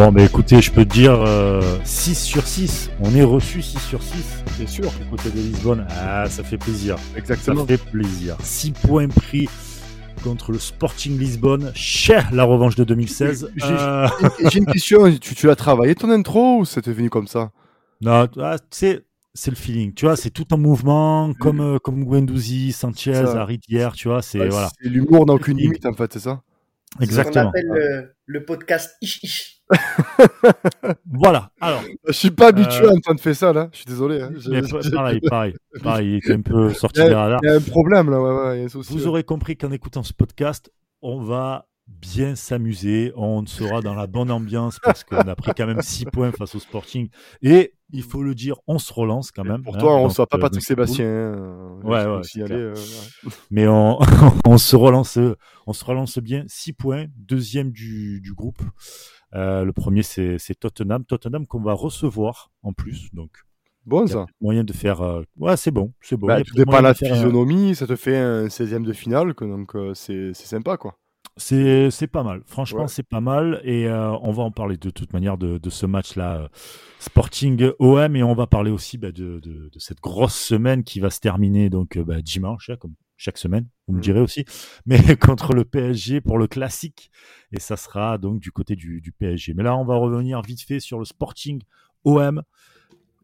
Bon, bah écoutez, je peux te dire 6 sur 6. On est reçu 6 sur 6. C'est sûr. Du côté de Lisbonne, ah, ça fait plaisir. Exactement. Ça fait plaisir. 6 points pris contre le Sporting Lisbonne. Cher la revanche de 2016. J'ai Euh, j'ai une question. Tu, tu l'as travaillé ton intro ou c'était venu comme ça? Non, ah, tu sais, c'est le feeling. Tu vois, c'est tout en mouvement, comme, euh, comme Guendouzi, Sanchez, hier, tu vois, c'est Ouais, voilà. C'est l'humour n'a aucune limite en fait, c'est ça? C'est ce Exactement. qu'on appelle le, le podcast Ish Ish. Voilà. Alors, Je suis pas habitué Euh, à entendre faire ça là. Je suis désolé. hein. Je- mais je- pareil, pareil, pareil, il était un peu sorti a, radars. il y a un problème là, ouais, ouais, il y a un souci. Vous aurez compris qu'en écoutant ce podcast, on va bien s'amuser, on sera dans la bonne ambiance parce qu'on a pris quand même 6 points face au Sporting. Et il faut le dire, on se relance quand même. Pour hein, toi, on dans reçoit pas ce- Patrick. Sébastien. hein. Ouais, signaler, euh, ouais. Mais on, on se relance, on se relance bien. 6 points, deuxième du, du groupe. Euh, le premier, c'est Tottenham. Tottenham qu'on va recevoir en plus. Donc, Bon ça. moyen de faire. euh, Ouais, c'est bon, c'est bon. Bah, dépend de moyen la un- physionomie, ça te fait un 16e de finale, que, donc euh, c'est c'est sympa quoi. C'est c'est pas mal. Franchement, Ouais. c'est pas mal. Et euh, on va en parler de toute manière de, de ce match-là, euh, Sporting OM. Et on va parler aussi bah, de, de, de cette grosse semaine qui va se terminer donc euh, bah, dimanche, hein, comme chaque semaine, vous me Mhm. direz aussi. Mais contre le PSG pour le classique. Et ça sera donc du côté du, du PSG. Mais là, on va revenir vite fait sur le Sporting OM.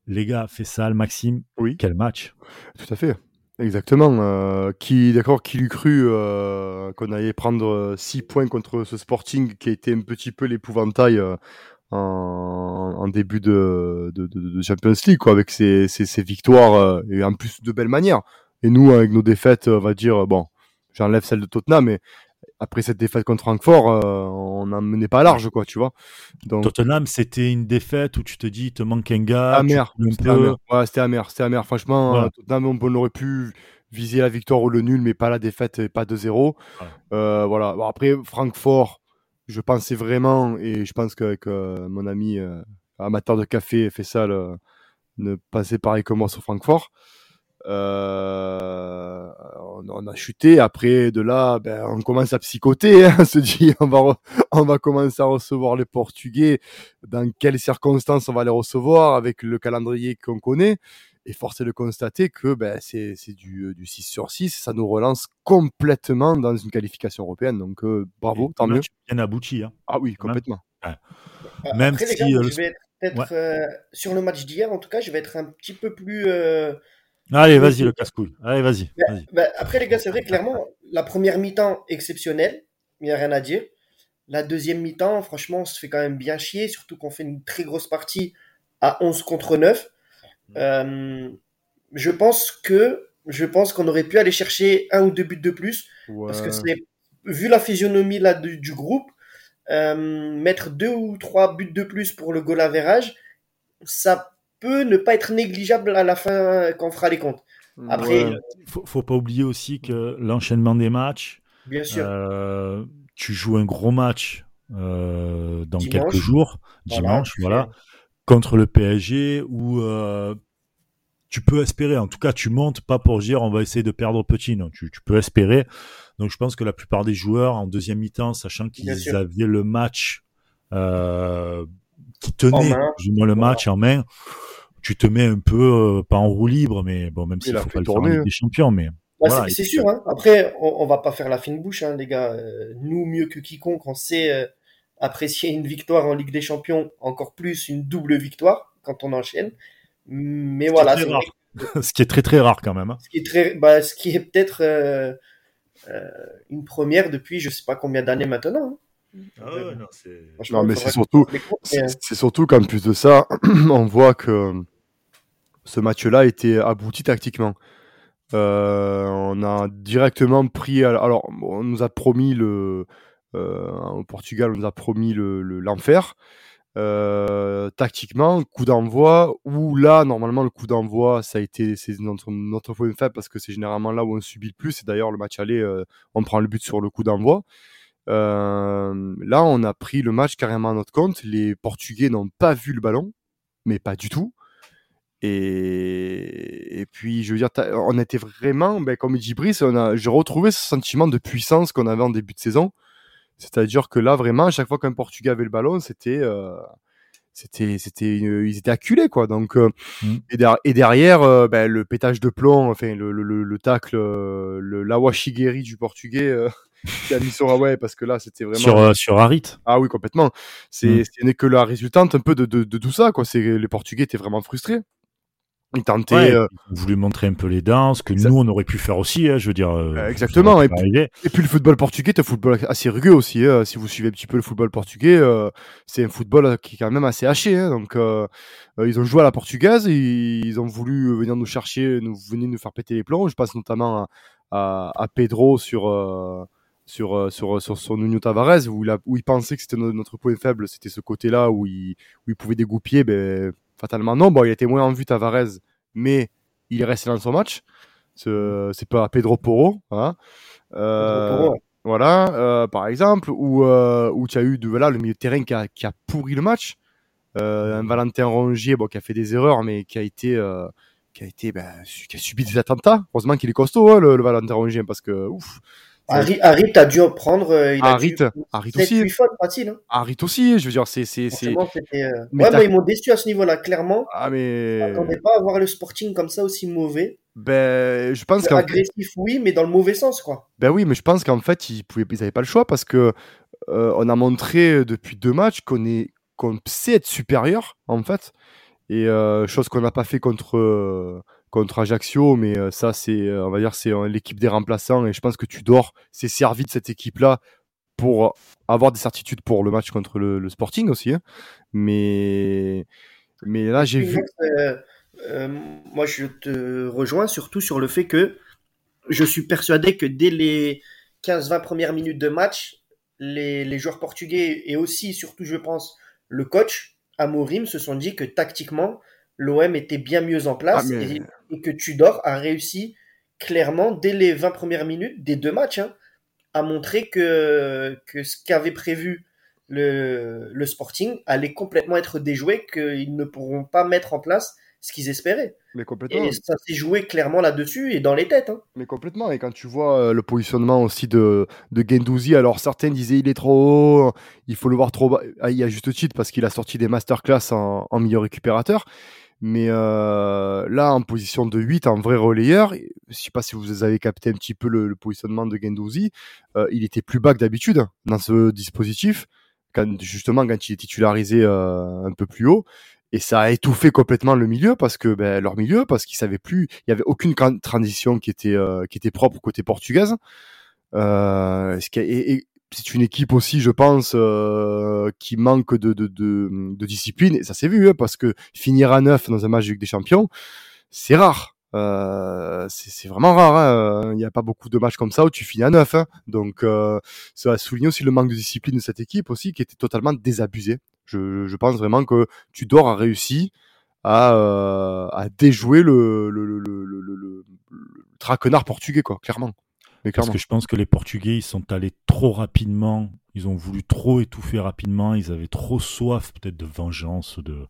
Les gars, Fessal, Maxime, Oui. quel match Tout à fait. Exactement. euh, qui, d'accord, qui l'eût cru euh, qu'on allait prendre 6 points contre ce Sporting qui a été un petit peu l'épouvantail euh, en, en début de, de, de- de Champions League, quoi, avec ses, ses, ses victoires euh, et en plus de belle manière. Et nous, avec nos défaites, on va dire, bon, j'enlève celle de Tottenham, mais après cette défaite contre Francfort, euh, on n'en menait pas large, quoi, tu vois. Donc, Tottenham, c'était une défaite où tu te dis, il te manque un gars. amer. C'était amer. Ouais, c'était amer. C'était amer. Franchement, Voilà. Tottenham, on, on aurait pu viser la victoire ou le nul, mais pas la défaite et pas 2-0. Voilà. Euh, voilà. Bon, après, Francfort, je pensais vraiment, et je pense qu'avec euh, mon ami amateur de café fait ça, le- ne pensait pareil que moi sur Francfort. Euh, on, on a chuté. Après, de là, ben, on commence à psychoter. hein. on se dit, on va, re- on va commencer à recevoir les Portugais. Dans quelles circonstances on va les recevoir avec le calendrier qu'on connaît? Et force est de constater que ben, c'est c'est du, du 6 sur 6. Ça nous relance complètement dans une qualification européenne. Donc, euh, bravo, Et tant un mieux. match bien abouti. Hein. Ah oui, même. complètement. Même Après, si, euh, moi, le- je vais être peut-être euh, sur le match d'hier, en tout cas, je vais être un petit peu plus. Allez, vas-y, le casse-couille. Allez, vas-y. bah, vas-y. bah, après, les gars, c'est vrai, clairement, la première mi-temps exceptionnelle, il n'y a rien à dire. La deuxième mi-temps, franchement, on se fait quand même bien chier, surtout qu'on fait une très grosse partie à 11 contre 9. Euh, je pense que je pense qu'on aurait pu aller chercher un ou deux buts de plus parce que c'est vu la physionomie là du, du groupe euh, mettre deux ou trois buts de plus pour le goal average ça peut ne pas être négligeable à la fin euh, quand on fera les comptes. Après- Ouais. Faut, faut pas oublier aussi que l'enchaînement des matchs, bien sûr. euh, tu joues un gros match euh, dans Dimanche. quelques jours, dimanche, voilà, contre le PSG, où euh, tu peux espérer, en tout cas, tu montes pas pour dire on va essayer de perdre petit, non, tu, tu peux espérer. Donc je pense que la plupart des joueurs en deuxième mi-temps, sachant qu'ils avaient le match euh, qui tenait moins le match en main, tu te mets un peu, euh, pas en roue libre, mais bon, même Il s'il a faut pas le faire en hein. des Champions, mais Bah, Voilà, c'est- sûr hein. après on, on va pas faire la fine bouche hein, les gars Euh, nous mieux que quiconque on sait euh, apprécier une victoire en Ligue des Champions encore plus une double victoire quand on enchaîne mais voilà ce qui est très très rare quand même. hein. ce qui est très bah, ce qui est peut-être euh, une première depuis je sais pas combien d'années maintenant Franchement, Non, mais il c'est surtout, mais, euh, C'est surtout qu'en plus de ça, on voit que ce match-là était abouti tactiquement. Euh, on a directement pris. Alors, on nous a promis le. euh, au Portugal, on nous a promis le le- l'enfer. Euh, tactiquement, coup d'envoi, où là, normalement, le coup d'envoi, ça a été c'est notre, notre point faible parce que c'est généralement là où on subit le plus. Et d'ailleurs, le match aller, euh, on prend le but sur le coup d'envoi. Euh, là, on a pris le match carrément à notre compte. Les Portugais n'ont pas vu le ballon, mais pas du tout. Et, et puis, je veux dire, on était vraiment, ben, comme dit Brice, on a, j'ai retrouvé ce sentiment de puissance qu'on avait en début de saison. C'est-à-dire que là, vraiment, à chaque fois qu'un Portugais avait le ballon, c'était, euh, c'était, c'était, ils étaient acculés, quoi. Donc, euh, Mm. et, der- et derrière, euh, ben, le pétage de plomb, enfin, le, le, le, le tacle, euh, le lawashigeri du Portugais, parce que là, c'était vraiment. Sur, euh, sur Harit. Ah oui, complètement. C'est, Mm. ce n'est que la résultante un peu de, de, de tout ça, quoi. C'est les Portugais étaient vraiment frustrés. Ils tentaient. Ouais, euh, Ils voulu montrer un peu les danses, que Exact- nous, on aurait pu faire aussi, hein, je veux dire. euh, Euh, exactement, et pu puis- arriver. Et puis le football portugais, c'est un football assez rugueux aussi. hein. Si vous suivez un petit peu le football portugais, euh, c'est un football qui est quand même assez haché. hein. Donc ils ont joué à la portugaise, ils ont voulu venir nous chercher, nous venir nous faire péter les plombs. Je pense notamment à, à, à Pedro sur euh, sur euh, sur sur Nuno Tavares où il a, où il pensait que c'était no- notre point faible, c'était ce côté-là où il où il pouvait dégoupiller. Ben fatalement non. Bon, il était moins en vue Tavares, mais il est resté dans son match. Ce- C'est pas Pedro Porro. Hein. Euh, voilà, euh, par exemple, où, euh, où tu as eu de, voilà, le milieu de terrain qui a, qui a pourri le match. Euh, un Valentin Rongier bon, qui a fait des erreurs, mais qui a été, euh, qui a, été ben, qui a subi des attentats. Heureusement qu'il est costaud, hein, le, le Valentin Rongier, parce que ouf. Harit, Harit a dû en prendre. euh, il a Harit, dû Harit 7, aussi. 8 fautes facile. Hein. Harit aussi, je veux dire, c'est. c'est, c'est... C'était. euh, Mais Ouais, t'as- moi, ils m'ont déçu à ce niveau-là, clairement. Ah, Je mais. m'attendais pas à voir le Sporting comme ça aussi mauvais. Ben, je pense qu'en Agressif, oui, mais dans le mauvais sens, quoi. Ben oui, mais je pense qu'en fait, ils pouvaient, ils pas le choix parce que euh, on a montré depuis deux matchs qu'on est, qu'on sait être supérieur en fait, et euh, chose qu'on n'a pas fait contre euh, contre Ajaccio, mais euh, ça c'est, euh, on va dire, c'est euh, l'équipe des remplaçants et je pense que Tudor s'est servi de cette équipe-là pour avoir des certitudes pour le match contre le, le Sporting aussi, hein. mais mais là j'ai vu, euh, euh, moi, je te rejoins surtout sur le fait que je suis persuadé que dès les 15-20 premières minutes de match, les, les joueurs portugais et aussi, surtout, je pense, le coach, Amorim, se sont dit que tactiquement, l'OM était bien mieux en place Ah, mais- et, et que Tudor a réussi clairement, dès les 20 premières minutes des deux matchs, hein, à montrer que, que ce qu'avait prévu le, le Sporting allait complètement être déjoué, qu'ils ne pourront pas mettre en place ce qu'ils espéraient. mais complètement. Et ça s'est joué clairement là-dessus et dans les têtes. hein. Mais complètement. Et quand tu vois euh, le positionnement aussi de, de Gendouzi, alors certains disaient il est trop haut, il faut le voir trop bas. Ah, il y a juste titre parce qu'il a sorti des masterclass en, en milieu récupérateur. Mais euh, là, en position de 8, en vrai relayeur, je sais pas si vous avez capté un petit peu le, positionnement de Gendouzi, euh, il était plus bas que d'habitude dans ce dispositif, quand, justement quand il est titularisé euh, un peu plus haut. Et ça a étouffé complètement le milieu parce que ben, leur milieu, parce qu'ils savaient plus, il y avait aucune transition qui était qui était propre côté portugaise. Et c'est une équipe aussi, je pense, euh, qui manque de, discipline. Et ça s'est vu, hein, parce que finir à neuf dans un match des Champions, c'est rare. Euh, c'est vraiment rare. hein. Il n'y a pas beaucoup de matchs comme ça où tu finis à neuf. hein. Donc, euh, ça a souligné aussi le manque de discipline de cette équipe aussi, qui était totalement désabusée. Je, pense vraiment que Tudor a réussi à, euh, déjouer le- le traquenard portugais, quoi, clairement. Mais Parce que je pense que les Portugais, ils sont allés trop rapidement. Ils ont voulu trop étouffer rapidement. Ils avaient trop soif, peut-être, de vengeance, de,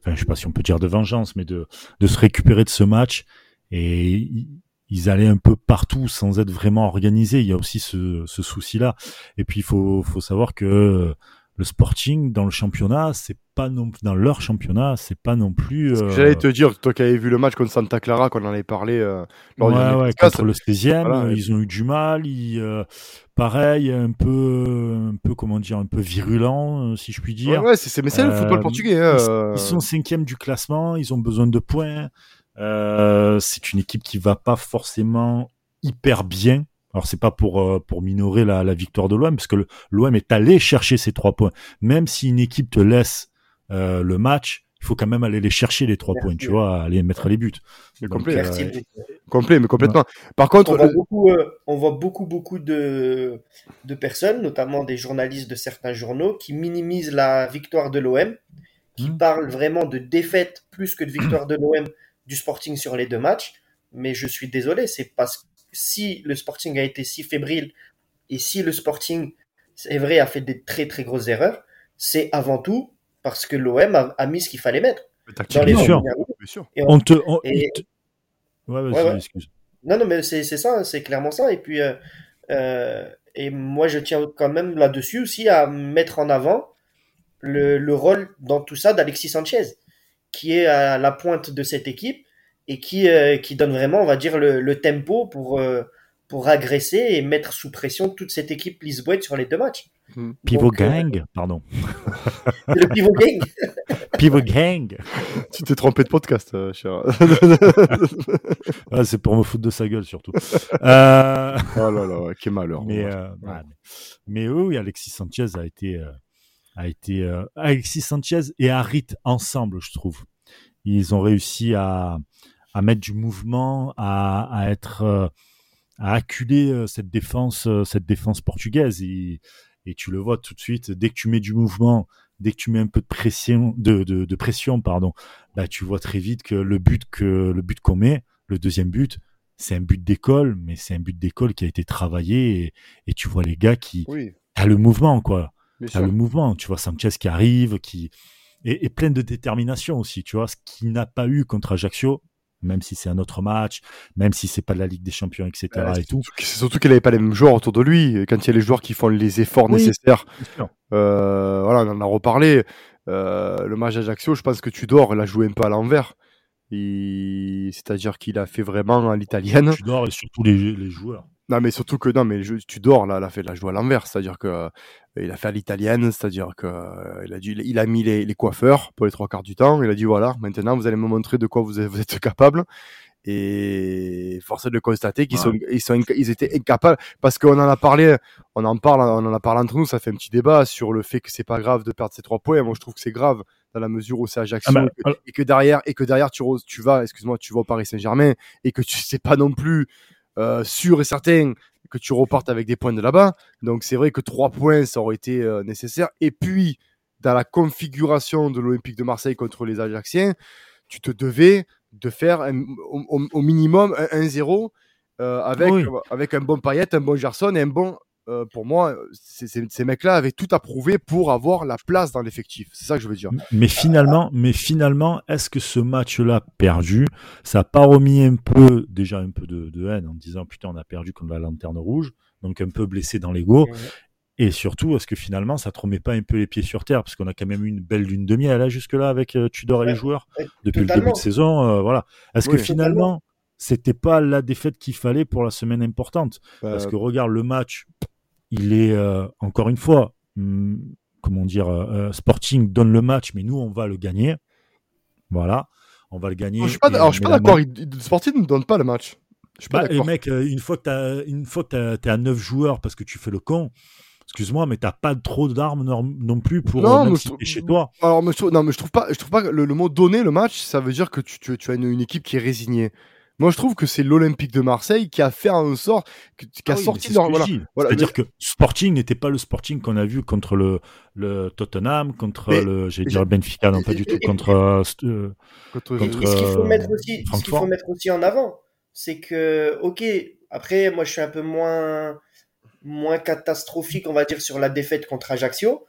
enfin, je sais pas si on peut dire de vengeance, mais de, de se récupérer de ce match. Et ils- ils allaient un peu partout sans être vraiment organisés. Il y a aussi ce, ce souci-là. Et puis, il faut, faut savoir que le Sporting, dans le championnat, c'est pas non dans leur championnat, c'est pas non plus. Euh, J'allais te dire, toi qui avais vu le match contre Santa Clara, qu'on en avait parlé euh, lors Ouais, ouais, contre le 16e, Voilà, euh, et- ils ont eu du mal. Ils, euh, pareil, un peu, un peu, comment dire, un peu virulent, si je puis dire. ouais, c'est, c'est- mais c'est le football portugais. hein, Ils, sont cinquième du classement, ils ont besoin de points. C'est une équipe qui va pas forcément hyper bien. Alors c'est pas pour euh, pour minorer la, la victoire de l'OM, parce que l'OM est allé chercher ces trois points. Même si une équipe te laisse euh, le match, il faut quand même aller les chercher les trois Merci. points, tu vois, aller mettre les buts. donc, complet, euh, Merci. complet, mais complètement. Par contre, on, voit le- beaucoup, euh, on voit beaucoup, beaucoup de, de personnes, notamment des journalistes de certains journaux, qui minimisent la victoire de l'OM, qui Mm. parlent vraiment de défaite plus que de victoire de l'OM du Sporting sur les deux matchs. Mais je suis désolé, c'est parce que si le Sporting a été si fébrile et si le Sporting, c'est vrai, a fait des très très grosses erreurs, c'est avant tout parce que l'OM a, a mis ce qu'il fallait mettre dans les tactiquement, Bien sûr. bien sûr. Et on- On te, on- Et- il te- Ouais, vas-y, Ouais, ouais. excuse. Non, non, mais c'est c'est ça, c'est clairement ça. Et puis, euh, euh, Et moi, je tiens quand même là-dessus aussi à mettre en avant le, le rôle dans tout ça d'Alexis Sanchez, qui est à la pointe de cette équipe et qui, euh, qui donne vraiment, on va dire, le, le tempo pour, euh, pour agresser et mettre sous pression toute cette équipe lisboète sur les deux matchs. Hmm. Pivot Donc, euh, Gang, pardon. le Pivot Gang Pivot Gang Tu t'es trompé de podcast, euh, cher. ah, c'est pour me foutre de sa gueule, surtout. Euh... Oh là là, quel malheur. Mais, euh, ouais. mais oui, Alexis Sanchez a été... a été Alexis Sanchez et Harit ensemble, je trouve. Ils ont réussi à, à mettre du mouvement, à, à être à acculer cette défense, cette défense portugaise. Et, et tu le vois tout de suite, dès que tu mets du mouvement, dès que tu mets un peu de pression, de, de, de pression, pardon, bah tu vois très vite que le but que le but qu'on met, le deuxième but, c'est un but d'école, mais c'est un but d'école qui a été travaillé et, et, tu vois les gars qui oui. a le mouvement quoi, a le mouvement. Tu vois Sanchez qui arrive, qui et, et plein de détermination aussi, tu vois, ce qu'il n'a pas eu contre Ajaccio même si c'est un autre match, même si c'est pas de la Ligue des Champions, etc. Et tout. C'est surtout qu'il avait pas les mêmes joueurs autour de lui. Quand il y a les joueurs qui font les efforts oui, nécessaires, euh, voilà, on en a reparlé. Euh, le match d'Ajaccio, je pense que Tudor l'a joué un peu à l'envers. C'est-à-dire qu'il a fait vraiment à l'italienne. Tudor et surtout les, les joueurs. Non, mais surtout que non, mais je, tu dors là, l'a fait la joue à l'envers, c'est-à-dire que euh, il a fait à l'italienne, c'est-à-dire que euh, il a dû, il a mis les, les, coiffeurs pour les trois quarts du temps. Il a dit voilà, maintenant vous allez me montrer de quoi vous êtes, vous êtes capable. Et force est de constater qu'ils ouais. sont, ils sont, ils étaient incapables parce qu'on en a parlé, on en parle, on en a parlé entre nous, ça fait un petit débat sur le fait que c'est pas grave de perdre ces trois points. Moi, je trouve que c'est grave dans la mesure où c'est Ajaccio ah bah, et, que, et, que, derrière et que derrière tu, tu vas, excuse-moi, tu vas au Paris Saint-Germain et que tu sais pas non plus euh, sûr et certain que tu repartes avec des points de là-bas. Donc c'est vrai que trois points, ça aurait été euh, nécessaire. Et puis, dans la configuration de l'Olympique de Marseille contre les Ajaxiens, tu te devais de faire un, au, au, minimum un 1-0 euh, avec, oui. avec un bon Payet, un bon Gerson et un bon euh, pour moi, ces mecs-là avaient tout à prouver pour avoir la place dans l'effectif. C'est ça que je veux dire. Mais finalement, mais finalement, est-ce que ce match-là perdu, ça n'a pas remis un peu, déjà un peu de, de, haine en disant putain, on a perdu contre la lanterne rouge, donc un peu blessé dans l'ego. Et surtout, est-ce que finalement, ça te remet pas un peu les pieds sur terre? Parce qu'on a quand même eu une belle lune de miel là, jusque-là avec euh, Tudor ouais. et les joueurs depuis Totalement. le début de saison. Euh, voilà. Est-ce oui, que finalement, c'était pas la défaite qu'il fallait pour la semaine importante? Parce que regarde le match, il est euh, encore une fois, hum, comment dire, euh, Sporting donne le match, mais nous on va le gagner. Voilà, on va le gagner. Alors, je suis pas, alors, je suis pas d'accord. Sporting ne donne pas le match. Je suis pas bah, d'accord. mec, euh, une fois que tu une fois que t'es à 9 joueurs parce que tu fais le con. Excuse-moi, mais t'as pas trop d'armes non, non, plus pour non, même chez toi. Alors, mais je trouve, non, mais je trouve pas, je trouve pas que le, le, mot donner le match, ça veut dire que tu, tu, tu as une, une, équipe qui est résignée. Moi, je trouve que c'est l'Olympique de Marseille qui a fait en sorte, qui a ah oui, sorti dans. Voilà, voilà, C'est-à-dire que Sporting n'était pas le Sporting qu'on a vu contre le, le Tottenham, contre mais, le, j'ai dire le Benfica, non pas du tout, contre. Euh, contre, contre ce qu'il faut mettre aussi, ce qu'il faut mettre aussi en avant, c'est que, ok, après, moi, je suis un peu moins, moins catastrophique, on va dire, sur la défaite contre Ajaccio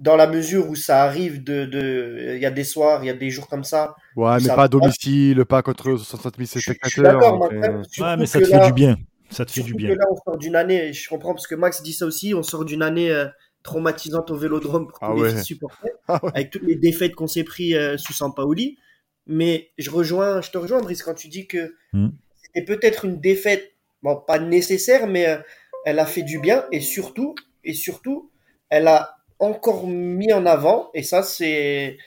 dans la mesure où ça arrive de, de, il y a des soirs, il y a des jours comme ça. Ouais, mais pas à domicile, pas contre 60 000 spectateurs. Je suis d'accord, mais... ouais, mais ça te fait là, du bien. Ça te fait du bien. Que là, on sort d'une année, je comprends parce que Max dit ça aussi, on sort d'une année euh, traumatisante au Vélodrome pour ah tous ouais. les supporters, ah ouais. avec toutes les défaites qu'on s'est pris euh, sous Sampaoli. Mais je rejoins, je te rejoins, Brice, quand tu dis que mm. c'était peut-être une défaite, bon, pas nécessaire, mais euh, elle a fait du bien et surtout, et surtout, elle a encore mis en avant et ça c'est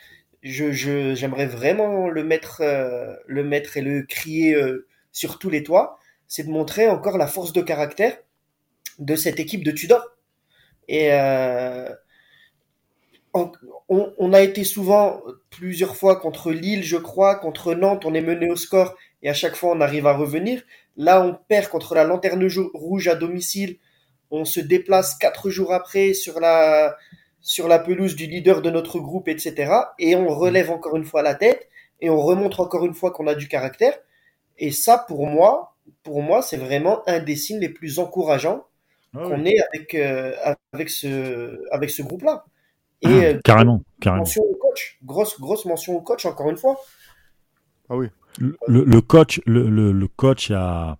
je j'aimerais vraiment le mettre euh, le mettre et le crier euh, sur tous les toits c'est de montrer encore la force de caractère de cette équipe de Tudor. Et euh, on, a été souvent plusieurs fois contre Lille je crois contre Nantes on est mené au score et à chaque fois on arrive à revenir. Là on perd contre la lanterne rouge à domicile on se déplace quatre jours après sur la sur la pelouse du leader de notre groupe, etc. Et on relève encore une fois la tête et on remontre encore une fois qu'on a du caractère. Et ça, pour moi, pour moi, c'est vraiment un des signes les plus encourageants ah qu'on ait avec euh, avec ce avec ce groupe-là. Et ah, euh, carrément, carrément. Mention au coach, grosse grosse mention au coach encore une fois. Ah oui. Le, le coach, le, le, coach a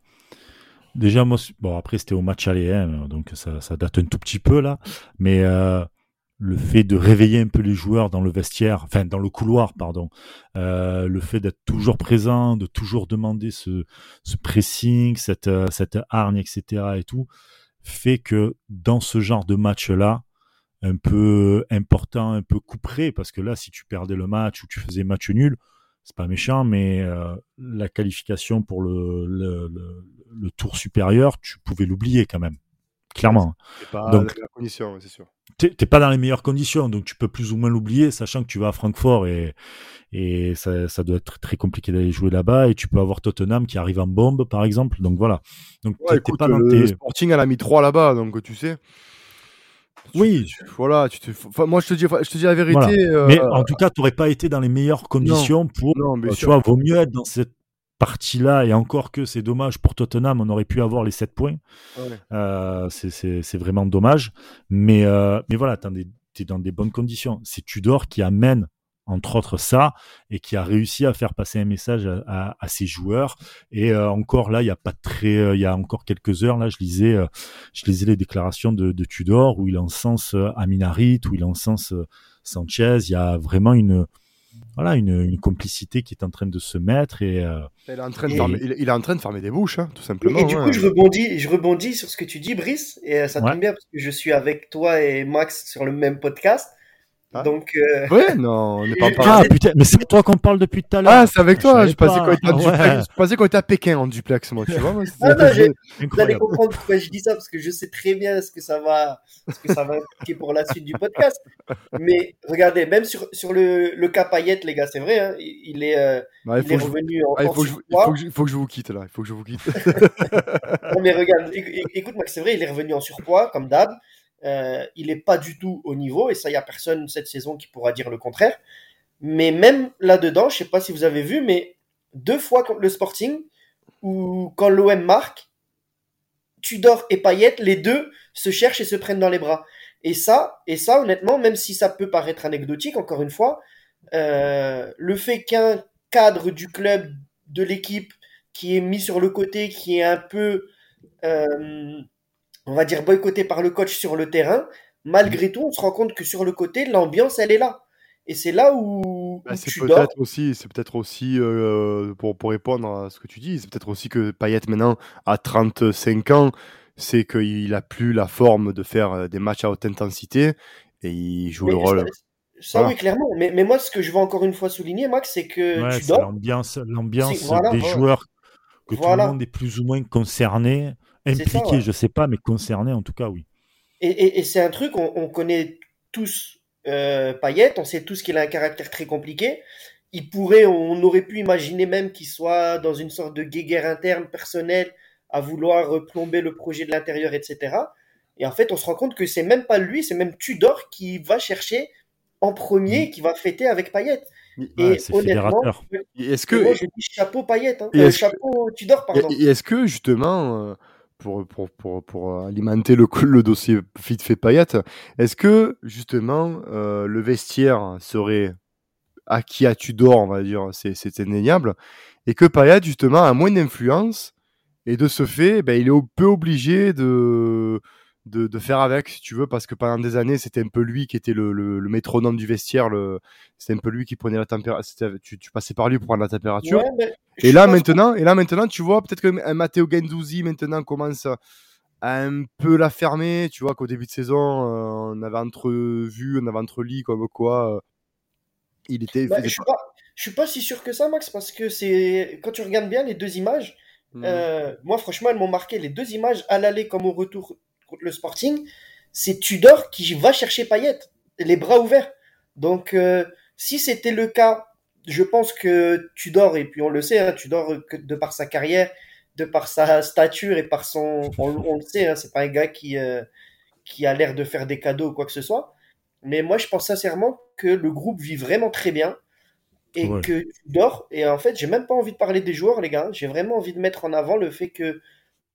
Déjà, moi, bon, après, c'était au match aller, hein, donc ça, ça, date un tout petit peu là. Mais euh, le fait de réveiller un peu les joueurs dans le vestiaire, enfin, dans le couloir, pardon, euh, le fait d'être toujours présent, de toujours demander ce, ce pressing, cette, euh, cette hargne, etc. et tout, fait que dans ce genre de match-là, un peu important, un peu couperé, parce que là, si tu perdais le match ou tu faisais match nul, c'est pas méchant, mais euh, la qualification pour le, le, le, tour supérieur, tu pouvais l'oublier quand même, clairement. pas donc, la condition, c'est sûr. T'es pas dans les meilleures conditions, donc tu peux plus ou moins l'oublier, sachant que tu vas à Francfort et, et ça, ça doit être très compliqué d'aller jouer là-bas. Et tu peux avoir Tottenham qui arrive en bombe, par exemple. Donc voilà. Donc ouais, écoute, pas dans le, tes... Sporting, elle a mis 3 là-bas, donc tu sais. Oui. voilà, tu te... enfin, moi je te dis, je te dis la vérité. Euh... Mais en tout cas, tu n'aurais pas été dans les meilleures conditions pour. Non, mais tu vois, vaut mieux être dans cette partie-là, et encore que c'est dommage pour Tottenham, on aurait pu avoir les 7 points. Ouais. Euh, c'est vraiment dommage. Mais, euh, mais voilà, tu es dans des bonnes conditions. C'est Tudor qui amène entre autres ça, et qui a réussi à faire passer un message à, à, ses joueurs. Et euh, encore là, il y a pas très, euh, il y a encore quelques heures là, je lisais, euh, je lisais les déclarations de, de Tudor où il encense Aminarit, où il encense Sanchez. Il y a vraiment une voilà une, une, complicité qui est en train de se mettre et, il, est en train de fermer, il, est en train de fermer des bouches hein, tout simplement et, du hein. coup je rebondis je rebondis sur ce que tu dis Brice et ça tombe bien parce que je suis avec toi et Max sur le même podcast ah. Donc. Euh... Ouais, non, on n'est pas Ah putain, mais c'est toi qu'on parle depuis tout à l'heure. Ah, c'est avec toi. Je, pensais qu'on était, était, à Pékin en duplex, moi. Tu vois, moi, ah, non, je... vous allez comprendre pourquoi je dis ça parce que je sais très bien ce que ça va, ce que ça va impliquer pour la suite du podcast. Mais regardez, même sur sur le le cas Payette, les gars, c'est vrai, hein, il est, euh, bah, il, il est revenu en, ah, il, faut il, faut je, il faut que je vous quitte là. Il faut que je vous quitte. non mais regarde, écoute, Max, c'est vrai, il est revenu en surpoids comme d'hab. Euh, il n'est pas du tout au niveau, et ça, il n'y a personne cette saison qui pourra dire le contraire. Mais même là-dedans, je ne sais pas si vous avez vu, mais deux fois contre le Sporting, ou quand l'OM marque, Tudor et Payet, les deux se cherchent et se prennent dans les bras. Et ça, et ça, honnêtement, même si ça peut paraître anecdotique, encore une fois, euh, le fait qu'un cadre du club, de l'équipe, qui est mis sur le côté, qui est un peu euh, on va dire, boycotté par le coach sur le terrain, malgré tout, on se rend compte que sur le côté, l'ambiance, elle est là. Et c'est là où, bah, c'est peut-être aussi, c'est peut-être aussi euh, pour, pour répondre à ce que tu dis, c'est peut-être aussi que Payet maintenant à 35 ans, c'est qu'il a plus la forme de faire euh, des matchs à haute intensité et il joue le rôle. Ça, oui, clairement. Mais, mais, moi, ce que je veux encore une fois souligner, Max, c'est que ouais, l'ambiance, l'ambiance des joueurs que tout le monde est plus ou moins concerné Impliqué, je sais pas, mais concerné en tout cas, oui. Et, c'est un truc, on, connaît tous euh, Payet, on sait tous qu'il a un caractère très compliqué. Il pourrait, on aurait pu imaginer même qu'il soit dans une sorte de guéguerre interne personnelle à vouloir plomber le projet de l'intérieur, etc. Et en fait, on se rend compte que c'est même pas lui, c'est même Tudor qui va chercher en premier, qui va fêter avec Payet. et honnêtement, est-ce que moi je dis chapeau Payet, hein. euh, chapeau Tudor, pardon. Et est-ce que justement, euh, pour, alimenter le, le dossier fit fait paillette. Est-ce que justement euh, le vestiaire serait acquis à Tudor, on va dire, c'est indéniable, et que Payet justement a moins d'influence et de ce fait, ben, il est peu obligé de de, de, faire avec, si tu veux, parce que pendant des années, c'était un peu lui qui était le, le, le métronome du vestiaire. Le... C'était un peu lui qui prenait la température. Tu, tu, passais par lui pour prendre la température. et là maintenant, et là maintenant, tu vois peut-être que Matteo Gendouzi maintenant commence à un peu la fermer. Tu vois qu'au début de saison, euh, on avait entrevu, on avait entrelit comme quoi euh, il était. Bah, je, suis pas, je suis pas si sûr que ça, Max, parce que c'est quand tu regardes bien les deux images. Mmh. Euh, moi, franchement, elles m'ont marqué les deux images à l'aller comme au retour contre le Sporting, c'est Tudor qui va chercher Payet, les bras ouverts. Donc, euh, si c'était le cas, je pense que Tudor, et puis on le sait, hein, Tudor, de par sa carrière, de par sa stature et par son. On, le sait, hein, c'est pas un gars qui, euh, qui a l'air de faire des cadeaux ou quoi que ce soit. Mais moi, je pense sincèrement que le groupe vit vraiment très bien et que Tudor, et en fait, j'ai même pas envie de parler des joueurs, les gars, j'ai vraiment envie de mettre en avant le fait que,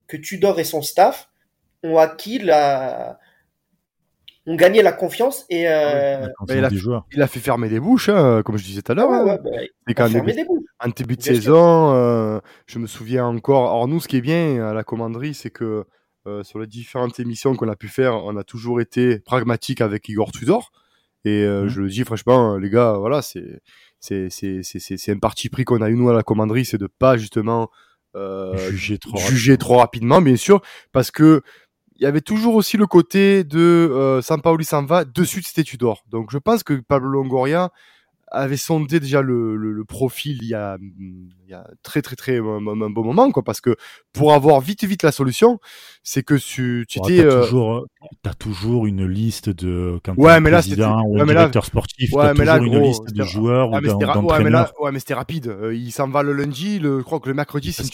que Tudor et son staff ont acquis la ont gagné la confiance et euh... il, a, il, a, fait fermer des bouches, hein, comme je disais tout à l'heure. Ouais, ouais, bah, il a fermé des bouches. en début de saison, euh, je me souviens encore. Alors nous, ce qui est bien à la commanderie, c'est que euh, sur les différentes émissions qu'on a pu faire, on a toujours été pragmatique avec Igor Tudor. Et euh, je le dis franchement, les gars, voilà, c'est c'est c'est c'est c'est c'est un parti pris qu'on a eu nous à la commanderie, c'est de pas justement euh, Juger trop. juger trop rapidement, bien sûr, parce que il y avait toujours aussi le côté de euh, Sampaoli s'en va, de suite c'était Tudor. Donc je pense que Pablo Longoria avait sondé déjà le, le, le profil il y a il y a très très très un, un- bon moment quoi parce que pour avoir vite vite la solution c'est que tu tu étais t'as euh, toujours, t'as toujours une liste de quand Ouais, mais là, président ou ouais, mais là- directeur sportif, ouais, t'as mais là, toujours une gros, liste de joueurs ouais, ou mais ra- ouais, mais d'entraîneurs là, ouais, mais c'était rapide. Euh, il s'en va le lundi, le, je crois que le mercredi, c'est une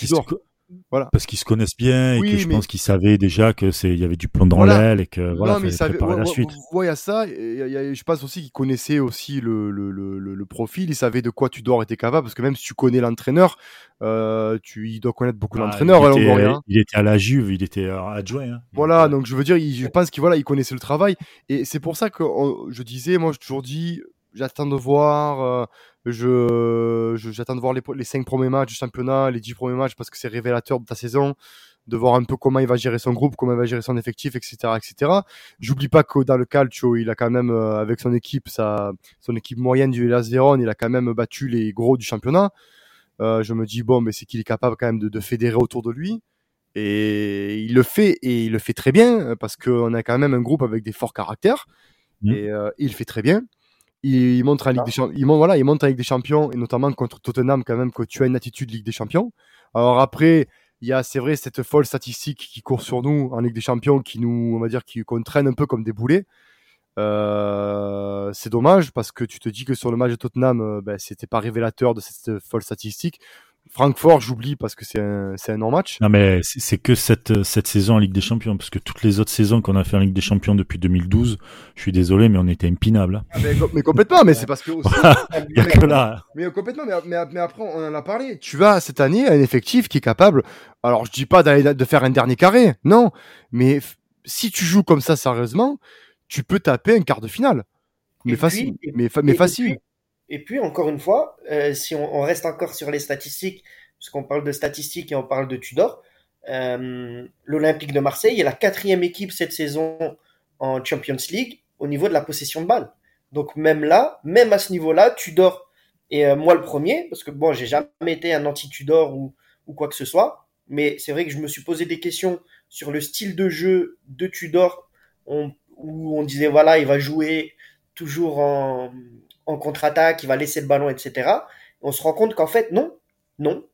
qu'ils Voilà. parce qu'ils se connaissent bien et que je mais- pense qu'ils savaient déjà que c'est, il y avait du plomb dans Voilà. l'aile et que voilà, non, mais ouais, la suite. ouais, il y a ça. et il y a- y a- je pense aussi qu'il connaissait aussi le, le, le, profil. Il savait de quoi Tudor était capable. Parce que même si tu connais l'entraîneur, euh, tu, il doit connaître beaucoup Ah, l'entraîneur, il, hein, était, hein. il était à la Juve, il était euh, adjoint. Hein. Voilà, donc je veux dire, il- je pense qu'il voilà, il connaissait le travail. Et c'est pour ça que on- je disais, moi, j'ai toujours dit, j'attends de voir, euh, je, j'attends de voir les, les cinq premiers matchs du championnat, les dix premiers matchs, parce que c'est révélateur de ta saison, de voir un peu comment il va gérer son groupe, comment il va gérer son effectif, etc., etc. J'oublie pas que dans le calcio, il a quand même, euh, avec son équipe, sa, son équipe moyenne du Vérone, il a quand même battu les gros du championnat. Euh, je me dis, bon, mais c'est qu'il est capable quand même de, de fédérer autour de lui. Et il le fait, et il le fait très bien, parce qu'on a quand même un groupe avec des forts caractères. Mhm. Et euh, il le fait très bien. Il, montre en Ligue des Champions, il monte, voilà, il monte en Ligue des Champions, et notamment contre Tottenham, quand même, que tu as une attitude Ligue des Champions. Alors après, il y a, c'est vrai, cette folle statistique qui court sur nous en Ligue des Champions, qui nous, on va dire, qui qu'on traîne un peu comme des boulets. Euh, c'est dommage parce que tu te dis que sur le match de Tottenham, euh, ben, c'était pas révélateur de cette folle statistique. Francfort, j'oublie parce que c'est un, c'est un non-match. Non mais c'est que cette cette saison en Ligue des Champions parce que toutes les autres saisons qu'on a fait en Ligue des Champions depuis 2012, je suis désolé mais on était impinable. hein. Ah, mais, mais complètement, mais c'est parce que aussi, Il y a que là. Mais complètement, mais, mais, mais après, on en a parlé. Tu as cette année un effectif qui est capable. Alors, je dis pas d'aller de faire un dernier carré, non. Mais f- si tu joues comme ça sérieusement, tu peux taper un quart de finale. Mais Et facile. puis- mais, fa- mais et facile. puis- Et puis, encore une fois, euh, si on, reste encore sur les statistiques, puisqu'on parle de statistiques et on parle de Tudor, euh, l'Olympique de Marseille est la quatrième équipe cette saison en Champions League au niveau de la possession de balle. Donc même là, même à ce niveau-là, Tudor et euh, moi le premier, parce que bon, j'ai jamais été un anti-Tudor ou, ou quoi que ce soit, mais c'est vrai que je me suis posé des questions sur le style de jeu de Tudor, où on disait voilà, il va jouer toujours en, en contre-attaque, il va laisser le ballon, etc. On se rend compte qu'en fait, non, non.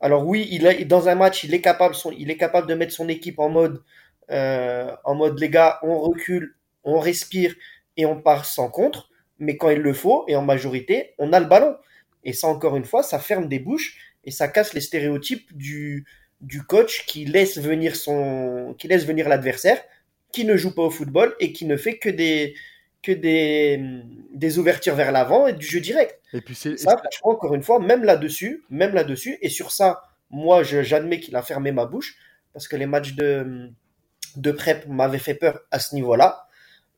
Alors oui, il dans un match, il est capable, son, il est capable de mettre son équipe en mode, euh, en mode les gars, on recule, on respire et on part sans contre. Mais quand il le faut, et en majorité, on a le ballon. Et ça, encore une fois, ça ferme des bouches et ça casse les stéréotypes du, du coach qui laisse venir son, qui laisse venir l'adversaire, qui ne joue pas au football et qui ne fait que des, que des, des ouvertures vers l'avant et du jeu direct. Et puis c'est. Ça, franchement, encore une fois, même là-dessus, même là-dessus, et sur ça, moi, j'admets qu'il a fermé ma bouche, parce que les matchs de, de prep m'avaient fait peur à ce niveau-là.